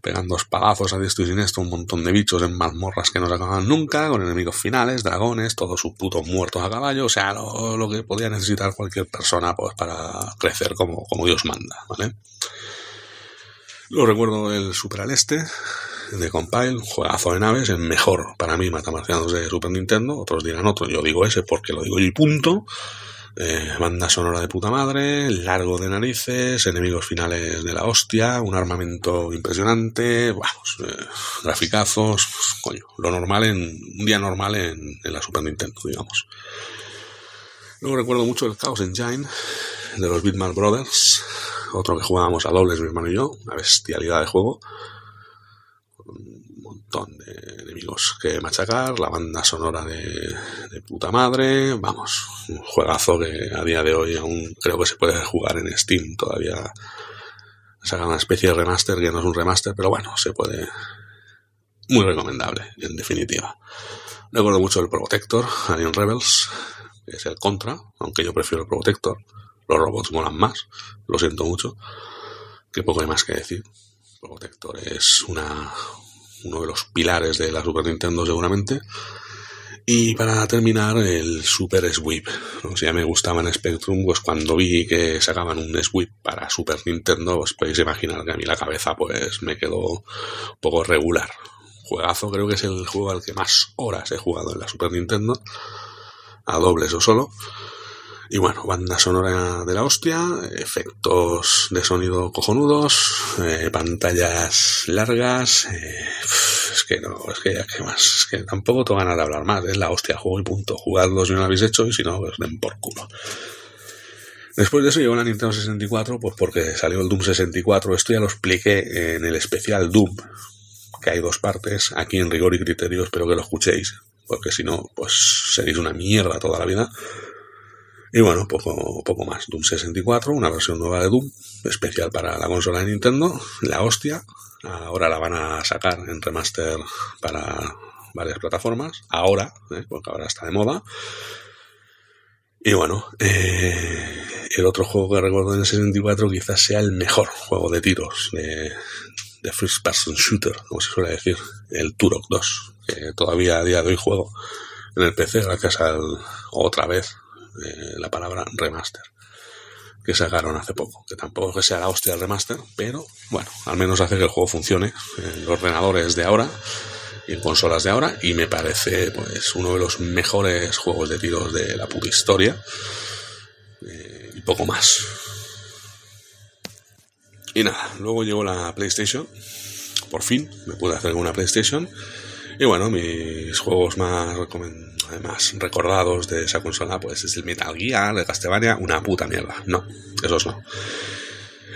pegando espadazos a diestro y siniestro, un montón de bichos en mazmorras que no se acaban nunca, con enemigos finales, dragones, todos sus putos muertos a caballo, o sea, lo, lo que podía necesitar cualquier persona pues para crecer como, como Dios manda, ¿vale? Lo recuerdo el Super al Este, de Compile, juegazo de naves, el mejor para mí Matamarcianos de Super Nintendo, otros dirán otro, yo digo ese porque lo digo yo y punto. Eh, banda sonora de puta madre, largo de narices, enemigos finales de la hostia, un armamento impresionante, vamos, eh, graficazos, coño, lo normal en un día normal en, en, la Super Nintendo, digamos. Luego recuerdo mucho el Chaos Engine de los Bitmap Brothers, otro que jugábamos a dobles mi hermano y yo, una bestialidad de juego de enemigos que machacar, la banda sonora de, puta madre, vamos, un juegazo que a día de hoy aún creo que se puede jugar en Steam todavía. Saca una especie de remaster que no es un remaster, pero bueno, se puede. Muy recomendable, en definitiva. Recuerdo mucho el Protector, Alien Rebels, es el contra, aunque yo prefiero el Protector. Los robots molan más, lo siento mucho. Que poco hay más que decir. Protector es una, uno de los pilares de la Super Nintendo seguramente. Y para terminar, el Super Sweep. O sea, me gustaba en Spectrum, pues cuando vi que sacaban un Sweep para Super Nintendo, os podéis imaginar que a mí la cabeza pues me quedó un poco regular. Juegazo, creo que es el juego al que más horas he jugado en la Super Nintendo, a dobles o solo. Y bueno, banda sonora de la hostia, efectos de sonido cojonudos, eh, pantallas largas. Eh, es que no, es que ya que más, es que tampoco te van a hablar más, es la hostia, juego y punto. Jugadlo si no lo habéis hecho y si no, pues den por culo. Después de eso llegó la Nintendo 64, pues porque salió el Doom 64. Esto ya lo expliqué en el especial Doom, que hay dos partes. Aquí en rigor y criterio espero que lo escuchéis, porque si no, pues seréis una mierda toda la vida. Y bueno, poco, más. Doom 64, una versión nueva de Doom, especial para la consola de Nintendo, la hostia. Ahora la van a sacar en remaster para varias plataformas. Ahora, ¿eh? porque ahora está de moda. Y bueno, eh, el otro juego que recuerdo en el 64 quizás sea el mejor juego de tiros de, de First Person Shooter, como se suele decir, el Turok 2, que todavía a día de hoy juego en el PC gracias al, otra vez, la palabra remaster, que sacaron hace poco, que tampoco que sea la hostia el remaster, pero bueno, al menos hace que el juego funcione en ordenadores de ahora y en consolas de ahora y me parece pues uno de los mejores juegos de tiros de la puta historia eh, y poco más. Y nada, luego llegó la PlayStation. Por fin me pude hacer una PlayStation. Y bueno, mis juegos más, más recordados de esa consola pues es el Metal Gear, el Castlevania, una puta mierda, no, esos no.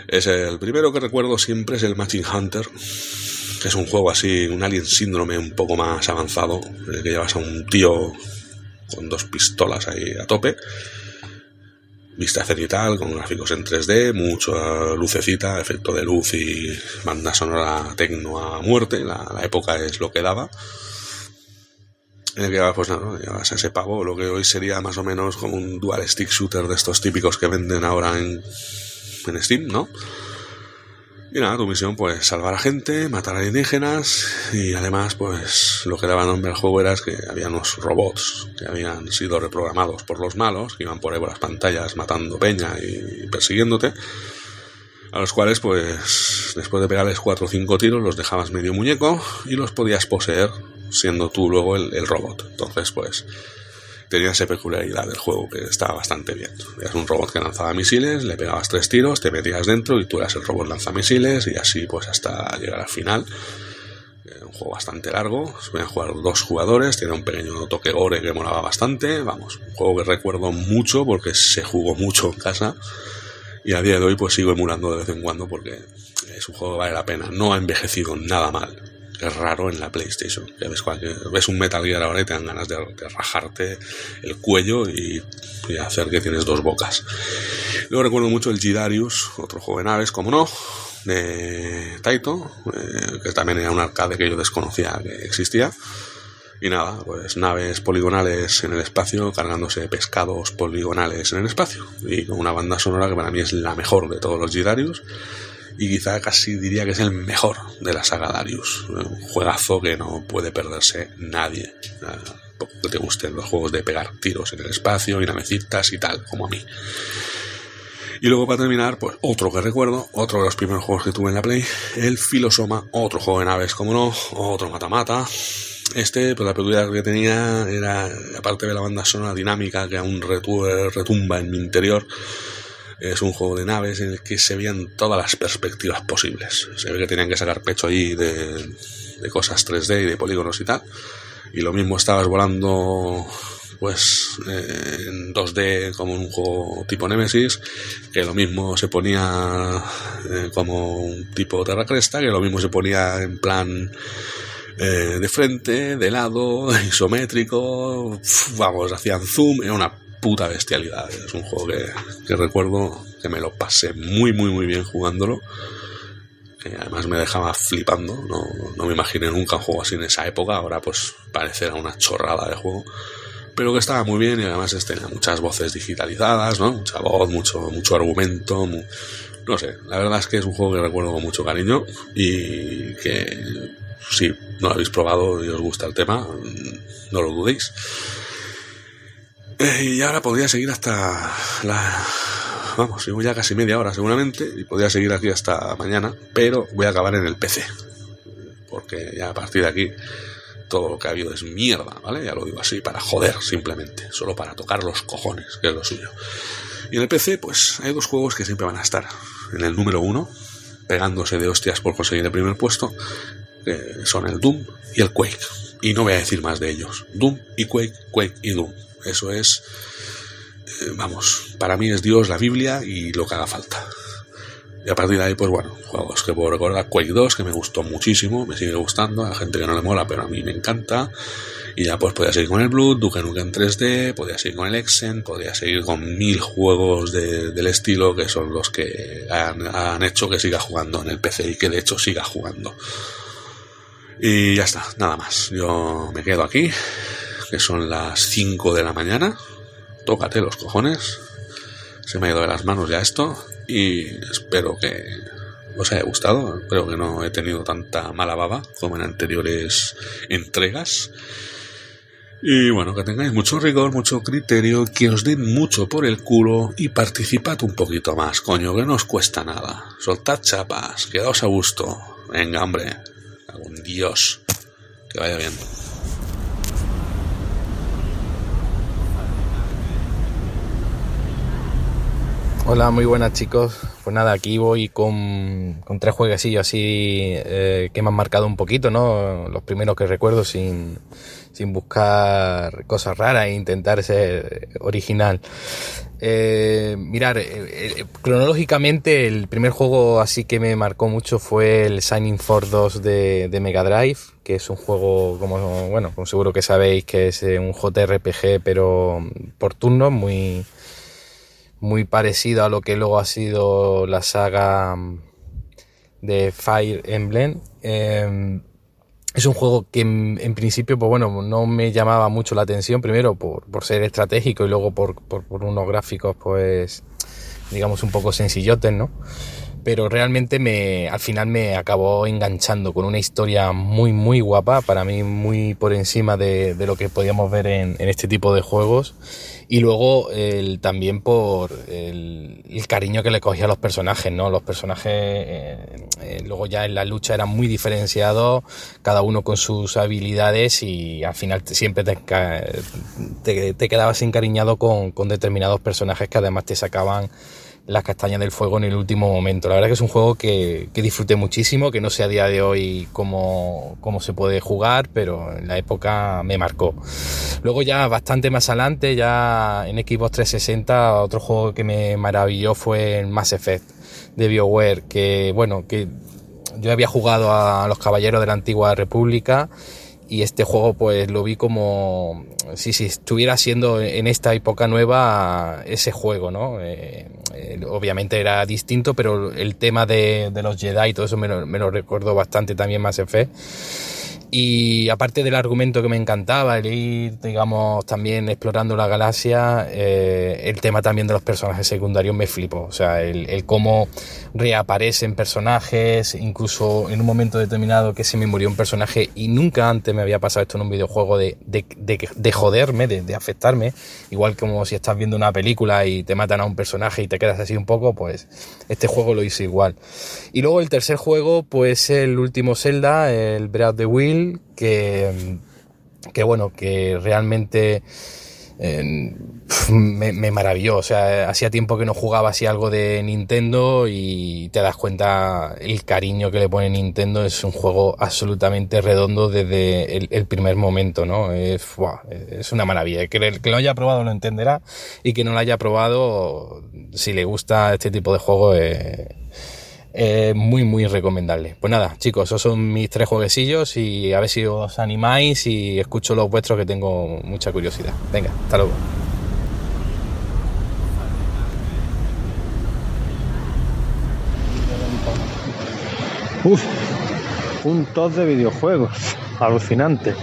Es el primero que recuerdo siempre es el Matching Hunter. Es un juego así, un Alien Síndrome un poco más avanzado, en el que llevas a un tío con dos pistolas ahí a tope, vista cenital, con gráficos en 3D, mucha lucecita, efecto de luz y banda sonora tecno a muerte, la, época es lo que daba. En el que pues a ese pavo, lo que hoy sería más o menos como un dual stick shooter de estos típicos que venden ahora en, en Steam, ¿no? Y nada, tu misión pues salvar a gente, matar a alienígenas y además pues lo que daba nombre al juego era que había unos robots que habían sido reprogramados por los malos, que iban por ahí por las pantallas matando peña y persiguiéndote, a los cuales pues después de pegarles cuatro o cinco tiros los dejabas medio muñeco y los podías poseer siendo tú luego el, robot. Entonces pues tenía esa peculiaridad del juego que estaba bastante bien. Eras un robot que lanzaba misiles, le pegabas tres tiros, te metías dentro y tú eras el robot lanzamisiles y así pues hasta llegar al final. un juego bastante largo, se jugar dos jugadores, tiene un pequeño toque gore que molaba bastante, vamos, un juego que recuerdo mucho porque se jugó mucho en casa y a día de hoy pues sigo emulando de vez en cuando porque es un juego que vale la pena, no ha envejecido nada mal es raro en la PlayStation. Ya ves, ves un Metal Gear ahora y te dan ganas de, rajarte el cuello y, hacer que tienes dos bocas. Luego recuerdo mucho el Gidarius, otro juego de naves, como no, de Taito, eh, que también era un arcade que yo desconocía que existía. Y nada, pues naves poligonales en el espacio cargándose pescados poligonales en el espacio. Y con una banda sonora que para mí es la mejor de todos los Gidarius y quizá casi diría que es el mejor de la saga Darius. Un juegazo que no puede perderse nadie. Que te gusten los juegos de pegar tiros en el espacio y navecitas y tal, como a mí. Y luego para terminar, pues otro que recuerdo, otro de los primeros juegos que tuve en la Play, el Filosoma, otro juego de naves, como no, otro mata-mata. Este, pues la peculiaridad que tenía era, aparte de la banda sonora dinámica que aún retumba en mi interior, es un juego de naves en el que se veían todas las perspectivas posibles. Se ve que tenían que sacar pecho ahí de, cosas 3D y de polígonos y tal. Y lo mismo estabas volando pues eh, en 2D como un juego tipo Nemesis, que lo mismo se ponía eh, como un tipo Terra Cresta, que lo mismo se ponía en plan eh, de frente, de lado, isométrico, vamos, hacían zoom, era una puta bestialidad. Es un juego que, recuerdo que me lo pasé muy, muy, muy bien jugándolo. Que además me dejaba flipando. No, no me imaginé nunca un juego así en esa época. Ahora, pues, parecerá una chorrada de juego. Pero que estaba muy bien y además tenía muchas voces digitalizadas, ¿no? Mucha voz, mucho, mucho argumento. no sé, la verdad es que es un juego que recuerdo con mucho cariño y que si no lo habéis probado y os gusta el tema, no lo dudéis. Eh, y ahora podría seguir hasta la... Vamos, llevo ya casi media hora seguramente y podría seguir aquí hasta mañana, pero voy a acabar en el PC. Porque ya a partir de aquí todo lo que ha habido es mierda, ¿vale? Ya lo digo así, para joder simplemente, solo para tocar los cojones, que es lo suyo. Y en el PC, pues hay dos juegos que siempre van a estar en el número uno, pegándose de hostias por conseguir el primer puesto, que son el Doom y el Quake. Y no voy a decir más de ellos. Doom y Quake, Quake y Doom. Eso es, eh, vamos, para mí es Dios, la Biblia y lo que haga falta. Y a partir de ahí, pues bueno, juegos que puedo recordar. Quake 2, que me gustó muchísimo, me sigue gustando. A gente que no le mola, pero a mí me encanta. Y ya pues podía seguir con el Blood, Duke Nukem 3D, podía seguir con el Exen, podía seguir con mil juegos del estilo que son los que han, han hecho que siga jugando en el PC y que de hecho siga jugando. Y ya está, nada más. Yo me quedo aquí, que son las 5 de la mañana. Tócate los cojones. Se me ha ido de las manos ya esto. Y espero que os haya gustado. Espero que no he tenido tanta mala baba como en anteriores entregas. Y bueno, que tengáis mucho rigor, mucho criterio, que os den mucho por el culo y participad un poquito más, coño, que no os cuesta nada. Soltad chapas, quedaos a gusto. Venga, hombre, algún dios. Que vaya bien. Hola, muy buenas chicos. Pues nada, aquí voy con, con tres jueguecillos así eh, que me han marcado un poquito, ¿no? Los primeros que recuerdo sin, sin buscar cosas raras e intentar ser original. Eh, mirar, eh, cronológicamente el primer juego así que me marcó mucho fue el Signing Force 2 de, de, Mega Drive, que es un juego, como bueno, como seguro que sabéis, que es un JRPG pero por turnos, muy muy parecido a lo que luego ha sido la saga de Fire Emblem. Eh, es un juego que en, en, principio, pues bueno, no me llamaba mucho la atención, primero por, por ser estratégico y luego por, por, por, unos gráficos, pues, digamos, un poco sencillotes, ¿no? Pero realmente me, al final me acabó enganchando con una historia muy, muy guapa, para mí muy por encima de, de lo que podíamos ver en, en este tipo de juegos y luego el, también por el, cariño que le cogía a los personajes, ¿no? Los personajes eh, eh, luego ya en la lucha eran muy diferenciados, cada uno con sus habilidades y al final siempre te, te, te quedabas encariñado con, con determinados personajes que además te sacaban las castañas del fuego en el último momento. La verdad que es un juego que, disfruté muchísimo, que no sé a día de hoy cómo, cómo, se puede jugar, pero en la época me marcó. Luego ya bastante más adelante, ya en Xbox 360, otro juego que me maravilló fue Mass Effect de BioWare, que bueno, que yo había jugado a los Caballeros de la Antigua República y este juego pues lo vi como si, si estuviera siendo en esta época nueva ese juego, ¿no? Eh, obviamente era distinto, pero el tema de, de, los Jedi y todo eso me lo, me lo recuerdo bastante también más Effect. Y aparte del argumento que me encantaba, el ir, digamos, también explorando la galaxia, eh, el tema también de los personajes secundarios me flipó. O sea, el, cómo reaparecen personajes, incluso en un momento determinado que se me murió un personaje y nunca antes me había pasado esto en un videojuego de, de, de, de joderme, de, de, afectarme. Igual como si estás viendo una película y te matan a un personaje y te quedas así un poco, pues este juego lo hizo igual. Y luego el tercer juego, pues el último Zelda, el Breath of the Wild que, que bueno, que realmente eh, me, me, maravilló. O sea, hacía tiempo que no jugaba así algo de Nintendo y te das cuenta el cariño que le pone Nintendo. Es un juego absolutamente redondo desde el, primer momento, ¿no? Es, es una maravilla. Que, el, que lo haya probado lo entenderá y que no lo haya probado, si le gusta este tipo de juego, eh, eh, muy muy recomendable. Pues nada, chicos, esos son mis tres jueguecillos y a ver si os animáis y escucho los vuestros que tengo mucha curiosidad. Venga, hasta luego. Uf, un top de videojuegos, alucinante,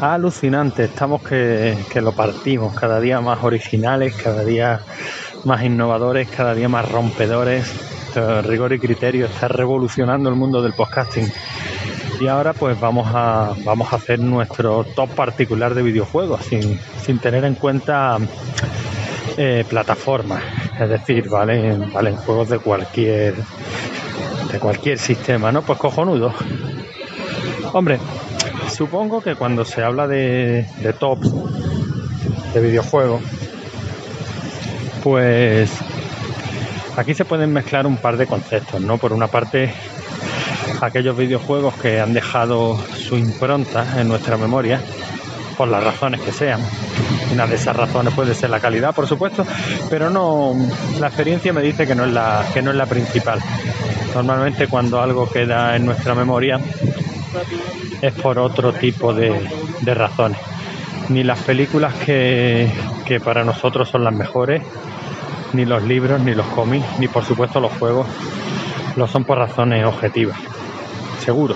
alucinante. Estamos que, que lo partimos, cada día más originales, cada día más innovadores, cada día más rompedores rigor y criterio está revolucionando el mundo del podcasting. Y ahora pues vamos a, vamos a hacer nuestro top particular de videojuegos sin, sin tener en cuenta eh, plataformas. Es decir, vale, valen juegos de cualquier de cualquier sistema, ¿no? Pues cojonudo. Hombre, supongo que cuando se habla de, de tops de videojuegos, pues Aquí se pueden mezclar un par de conceptos, ¿no? Por una parte, aquellos videojuegos que han dejado su impronta en nuestra memoria, por las razones que sean. Una de esas razones puede ser la calidad, por supuesto, pero no, la experiencia me dice que no es la, que no es la principal. Normalmente cuando algo queda en nuestra memoria es por otro tipo de, razones. Ni las películas que, que para nosotros son las mejores, ni los libros, ni los cómics, ni por supuesto los juegos, lo son por razones objetivas. Seguro.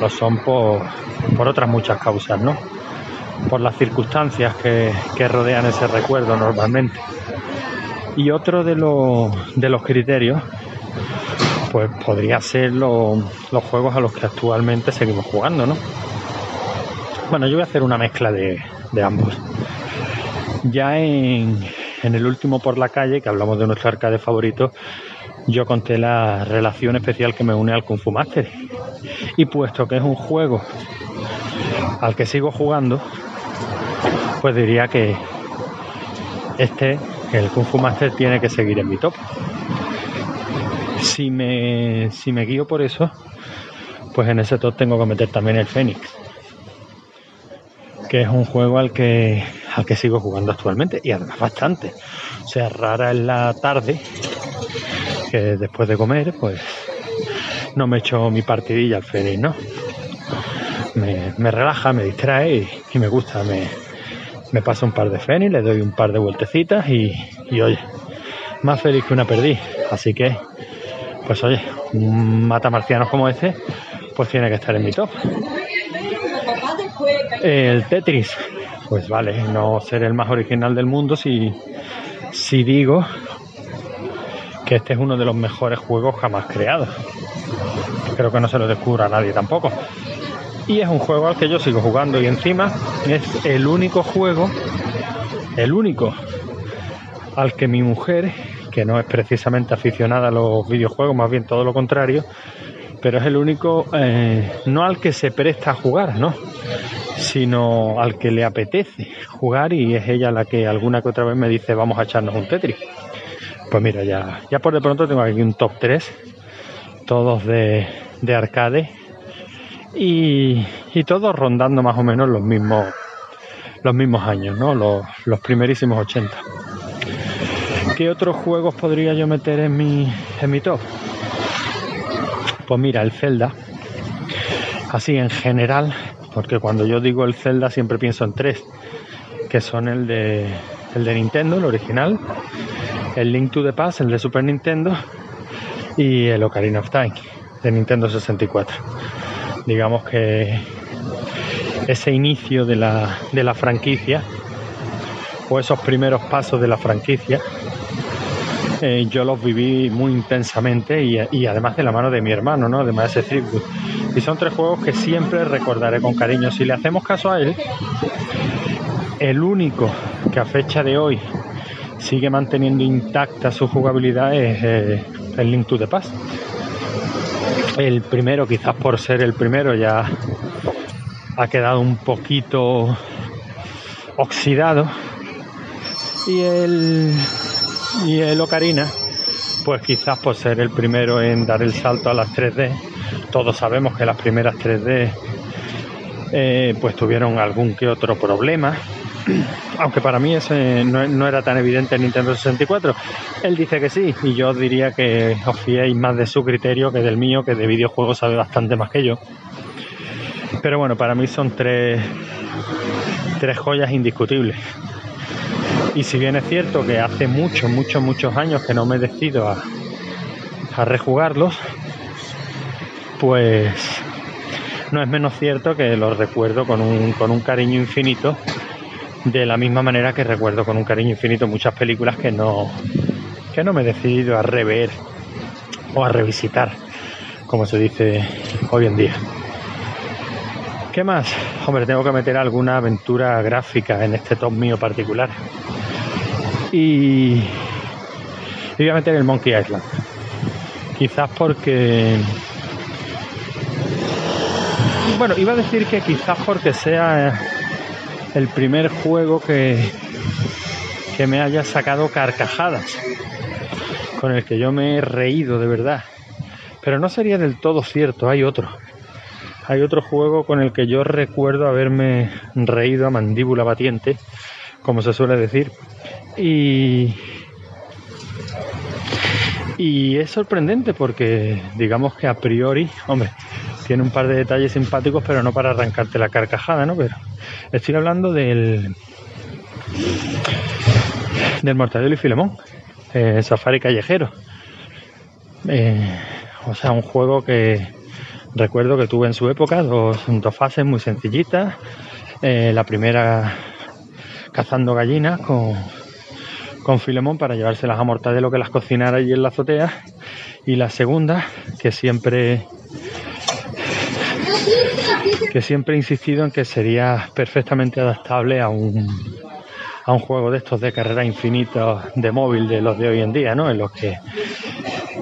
Lo son por, por otras muchas causas, ¿no? Por las circunstancias que, que rodean ese recuerdo normalmente. Y otro de los, de los criterios, pues podría ser lo- los juegos a los que actualmente seguimos jugando, ¿no? Bueno, yo voy a hacer una mezcla de, de ambos. Ya en, en el último por la calle, que hablamos de nuestro arcade favorito, yo conté la relación especial que me une al Kung Fu Master. Y puesto que es un juego al que sigo jugando, pues diría que este, el Kung Fu Master, tiene que seguir en mi top. Si me, si me guío por eso, pues en ese top tengo que meter también el Fénix, que es un juego al que, al que sigo jugando actualmente y además bastante. O sea, rara es la tarde que después de comer, pues no me echo mi partidilla al Fénix, ¿no? Me, me relaja, me distrae y, y me gusta. Me, me paso un par de Fénix, le doy un par de vueltecitas y, y oye, más feliz que una perdí. Así que, pues oye, un mata marcianos como ese, pues tiene que estar en mi top. El Tetris, pues vale, no ser el más original del mundo si, si digo que este es uno de los mejores juegos jamás creados. Creo que no se lo descubra a nadie tampoco. Y es un juego al que yo sigo jugando y encima es el único juego, el único al que mi mujer, que no es precisamente aficionada a los videojuegos, más bien todo lo contrario, pero es el único, eh, no al que se presta a jugar, ¿no? Sino al que le apetece jugar y es ella la que alguna que otra vez me dice vamos a echarnos un Tetris. Pues mira, ya, ya por de pronto tengo aquí un top 3, todos de, de arcade y, y todos rondando más o menos los mismos, los mismos años, ¿no? Los, los primerísimos 80. ¿Qué otros juegos podría yo meter en mi, en mi top? Pues mira, el Zelda, así en general, porque cuando yo digo el Zelda siempre pienso en tres, que son el de, el de Nintendo, el original, el Link to the Past, el de Super Nintendo, y el Ocarina of Time, de Nintendo 64. Digamos que ese inicio de la, de la franquicia, o esos primeros pasos de la franquicia, eh, yo los viví muy intensamente y, además de la mano de mi hermano, ¿no? de Maese Threepwood. Y son tres juegos que siempre recordaré con cariño. Si le hacemos caso a él, el único que a fecha de hoy sigue manteniendo intacta su jugabilidad es eh, el Link to the Past. El primero, quizás por ser el primero, ya ha quedado un poquito oxidado. Y el, y el Ocarina, pues quizás por ser el primero en dar el salto a las 3D. Todos sabemos que las primeras 3D eh, pues tuvieron algún que otro problema. Aunque para mí ese no, era tan evidente en Nintendo 64. Él dice que sí, y yo diría que os fiéis más de su criterio que del mío, que de videojuegos sabe bastante más que yo. Pero bueno, para mí son tres, tres joyas indiscutibles. Y si bien es cierto que hace muchos, muchos, muchos años que no me decido a, a rejugarlos, pues no es menos cierto que los recuerdo con un, con un cariño infinito, de la misma manera que recuerdo con un cariño infinito muchas películas que no, que no me he decidido a rever o a revisitar, como se dice hoy en día. ¿Qué más? Hombre, tengo que meter alguna aventura gráfica en este top mío particular. Y, y a meter el Monkey Island. Quizás porque... Bueno, iba a decir que quizás porque sea el primer juego que, que me haya sacado carcajadas, con el que yo me he reído de verdad. Pero no sería del todo cierto, hay otro. Hay otro juego con el que yo recuerdo haberme reído a mandíbula batiente, como se suele decir. Y, y es sorprendente porque digamos que a priori, hombre, tiene un par de detalles simpáticos, pero no para arrancarte la carcajada, ¿no? Pero estoy hablando del del Mortadelo y Filemón, eh, Safari Callejero. Eh, o sea, un juego que recuerdo que tuve en su época dos, dos fases muy sencillitas. Eh, la primera cazando gallinas con, con Filemón para llevárselas a Mortadelo que las cocinara allí en la azotea. Y la segunda, que siempre que siempre he insistido en que sería perfectamente adaptable a un, a un juego de estos de carrera infinita de móvil de los de hoy en día, ¿no? En los que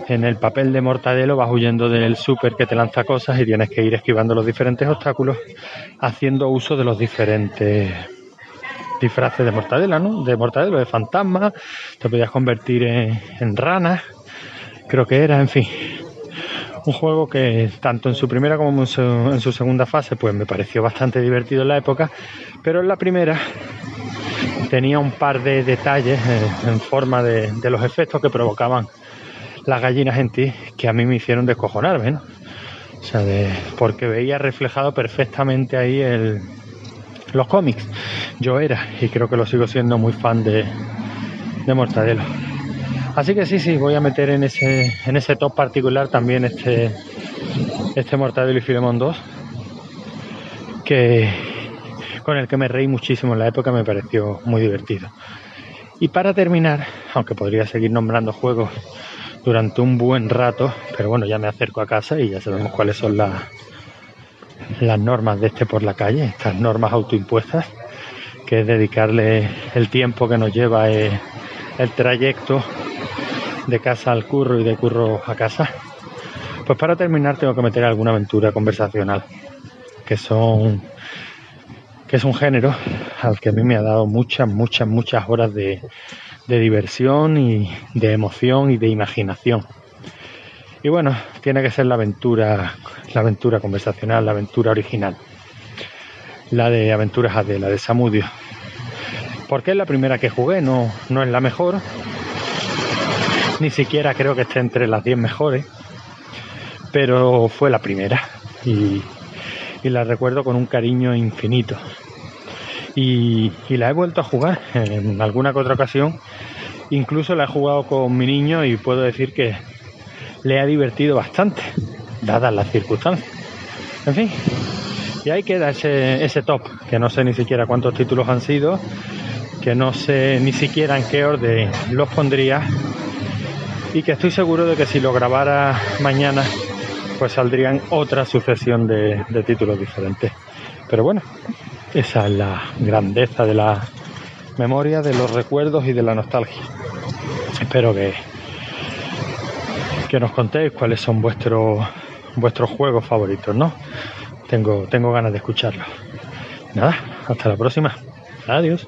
en el papel de Mortadelo vas huyendo del súper que te lanza cosas y tienes que ir esquivando los diferentes obstáculos haciendo uso de los diferentes disfraces de Mortadelo, ¿no? De Mortadelo, de fantasma, te podías convertir en, en rana, creo que era, en fin. Un juego que tanto en su primera como en su, en su segunda fase pues me pareció bastante divertido en la época, pero en la primera tenía un par de detalles eh, en forma de, de los efectos que provocaban las gallinas en ti que a mí me hicieron descojonarme, ¿no? O sea, de, porque veía reflejado perfectamente ahí el, los cómics. Yo era, y creo que lo sigo siendo, muy fan de, de Mortadelo. Así que sí, sí, voy a meter en ese, en ese top particular también este, este Mortadelo y Filemón 2, que con el que me reí muchísimo en la época, me pareció muy divertido. Y para terminar, aunque podría seguir nombrando juegos durante un buen rato, pero bueno, ya me acerco a casa y ya sabemos cuáles son las, las normas de este por la calle, estas normas autoimpuestas, que es dedicarle el tiempo que nos lleva el, el trayecto de casa al curro y de curro a casa. Pues para terminar tengo que meter alguna aventura conversacional, que son que es un género al que a mí me ha dado muchas, muchas, muchas horas de, de diversión y de emoción y de imaginación. Y bueno, tiene que ser la aventura, la aventura conversacional, la aventura original. La de Aventuras AD, la de Samudio. Porque es la primera que jugué, no, no es la mejor. Ni siquiera creo que esté entre las 10 mejores. Pero fue la primera. Y, la recuerdo con un cariño infinito. Y, y, la he vuelto a jugar en alguna que otra ocasión. Incluso la he jugado con mi niño y puedo decir que le ha divertido bastante, dadas las circunstancias. En fin, y ahí queda ese, ese top, que no sé ni siquiera cuántos títulos han sido, que no sé ni siquiera en qué orden los pondría y que estoy seguro de que si lo grabara mañana pues saldrían otra sucesión de, de títulos diferentes. Pero bueno, esa es la grandeza de la memoria, de los recuerdos y de la nostalgia. Espero que, que nos contéis cuáles son vuestros vuestros juegos favoritos, ¿no? Tengo, tengo ganas de escucharlos. Nada, hasta la próxima. Adiós.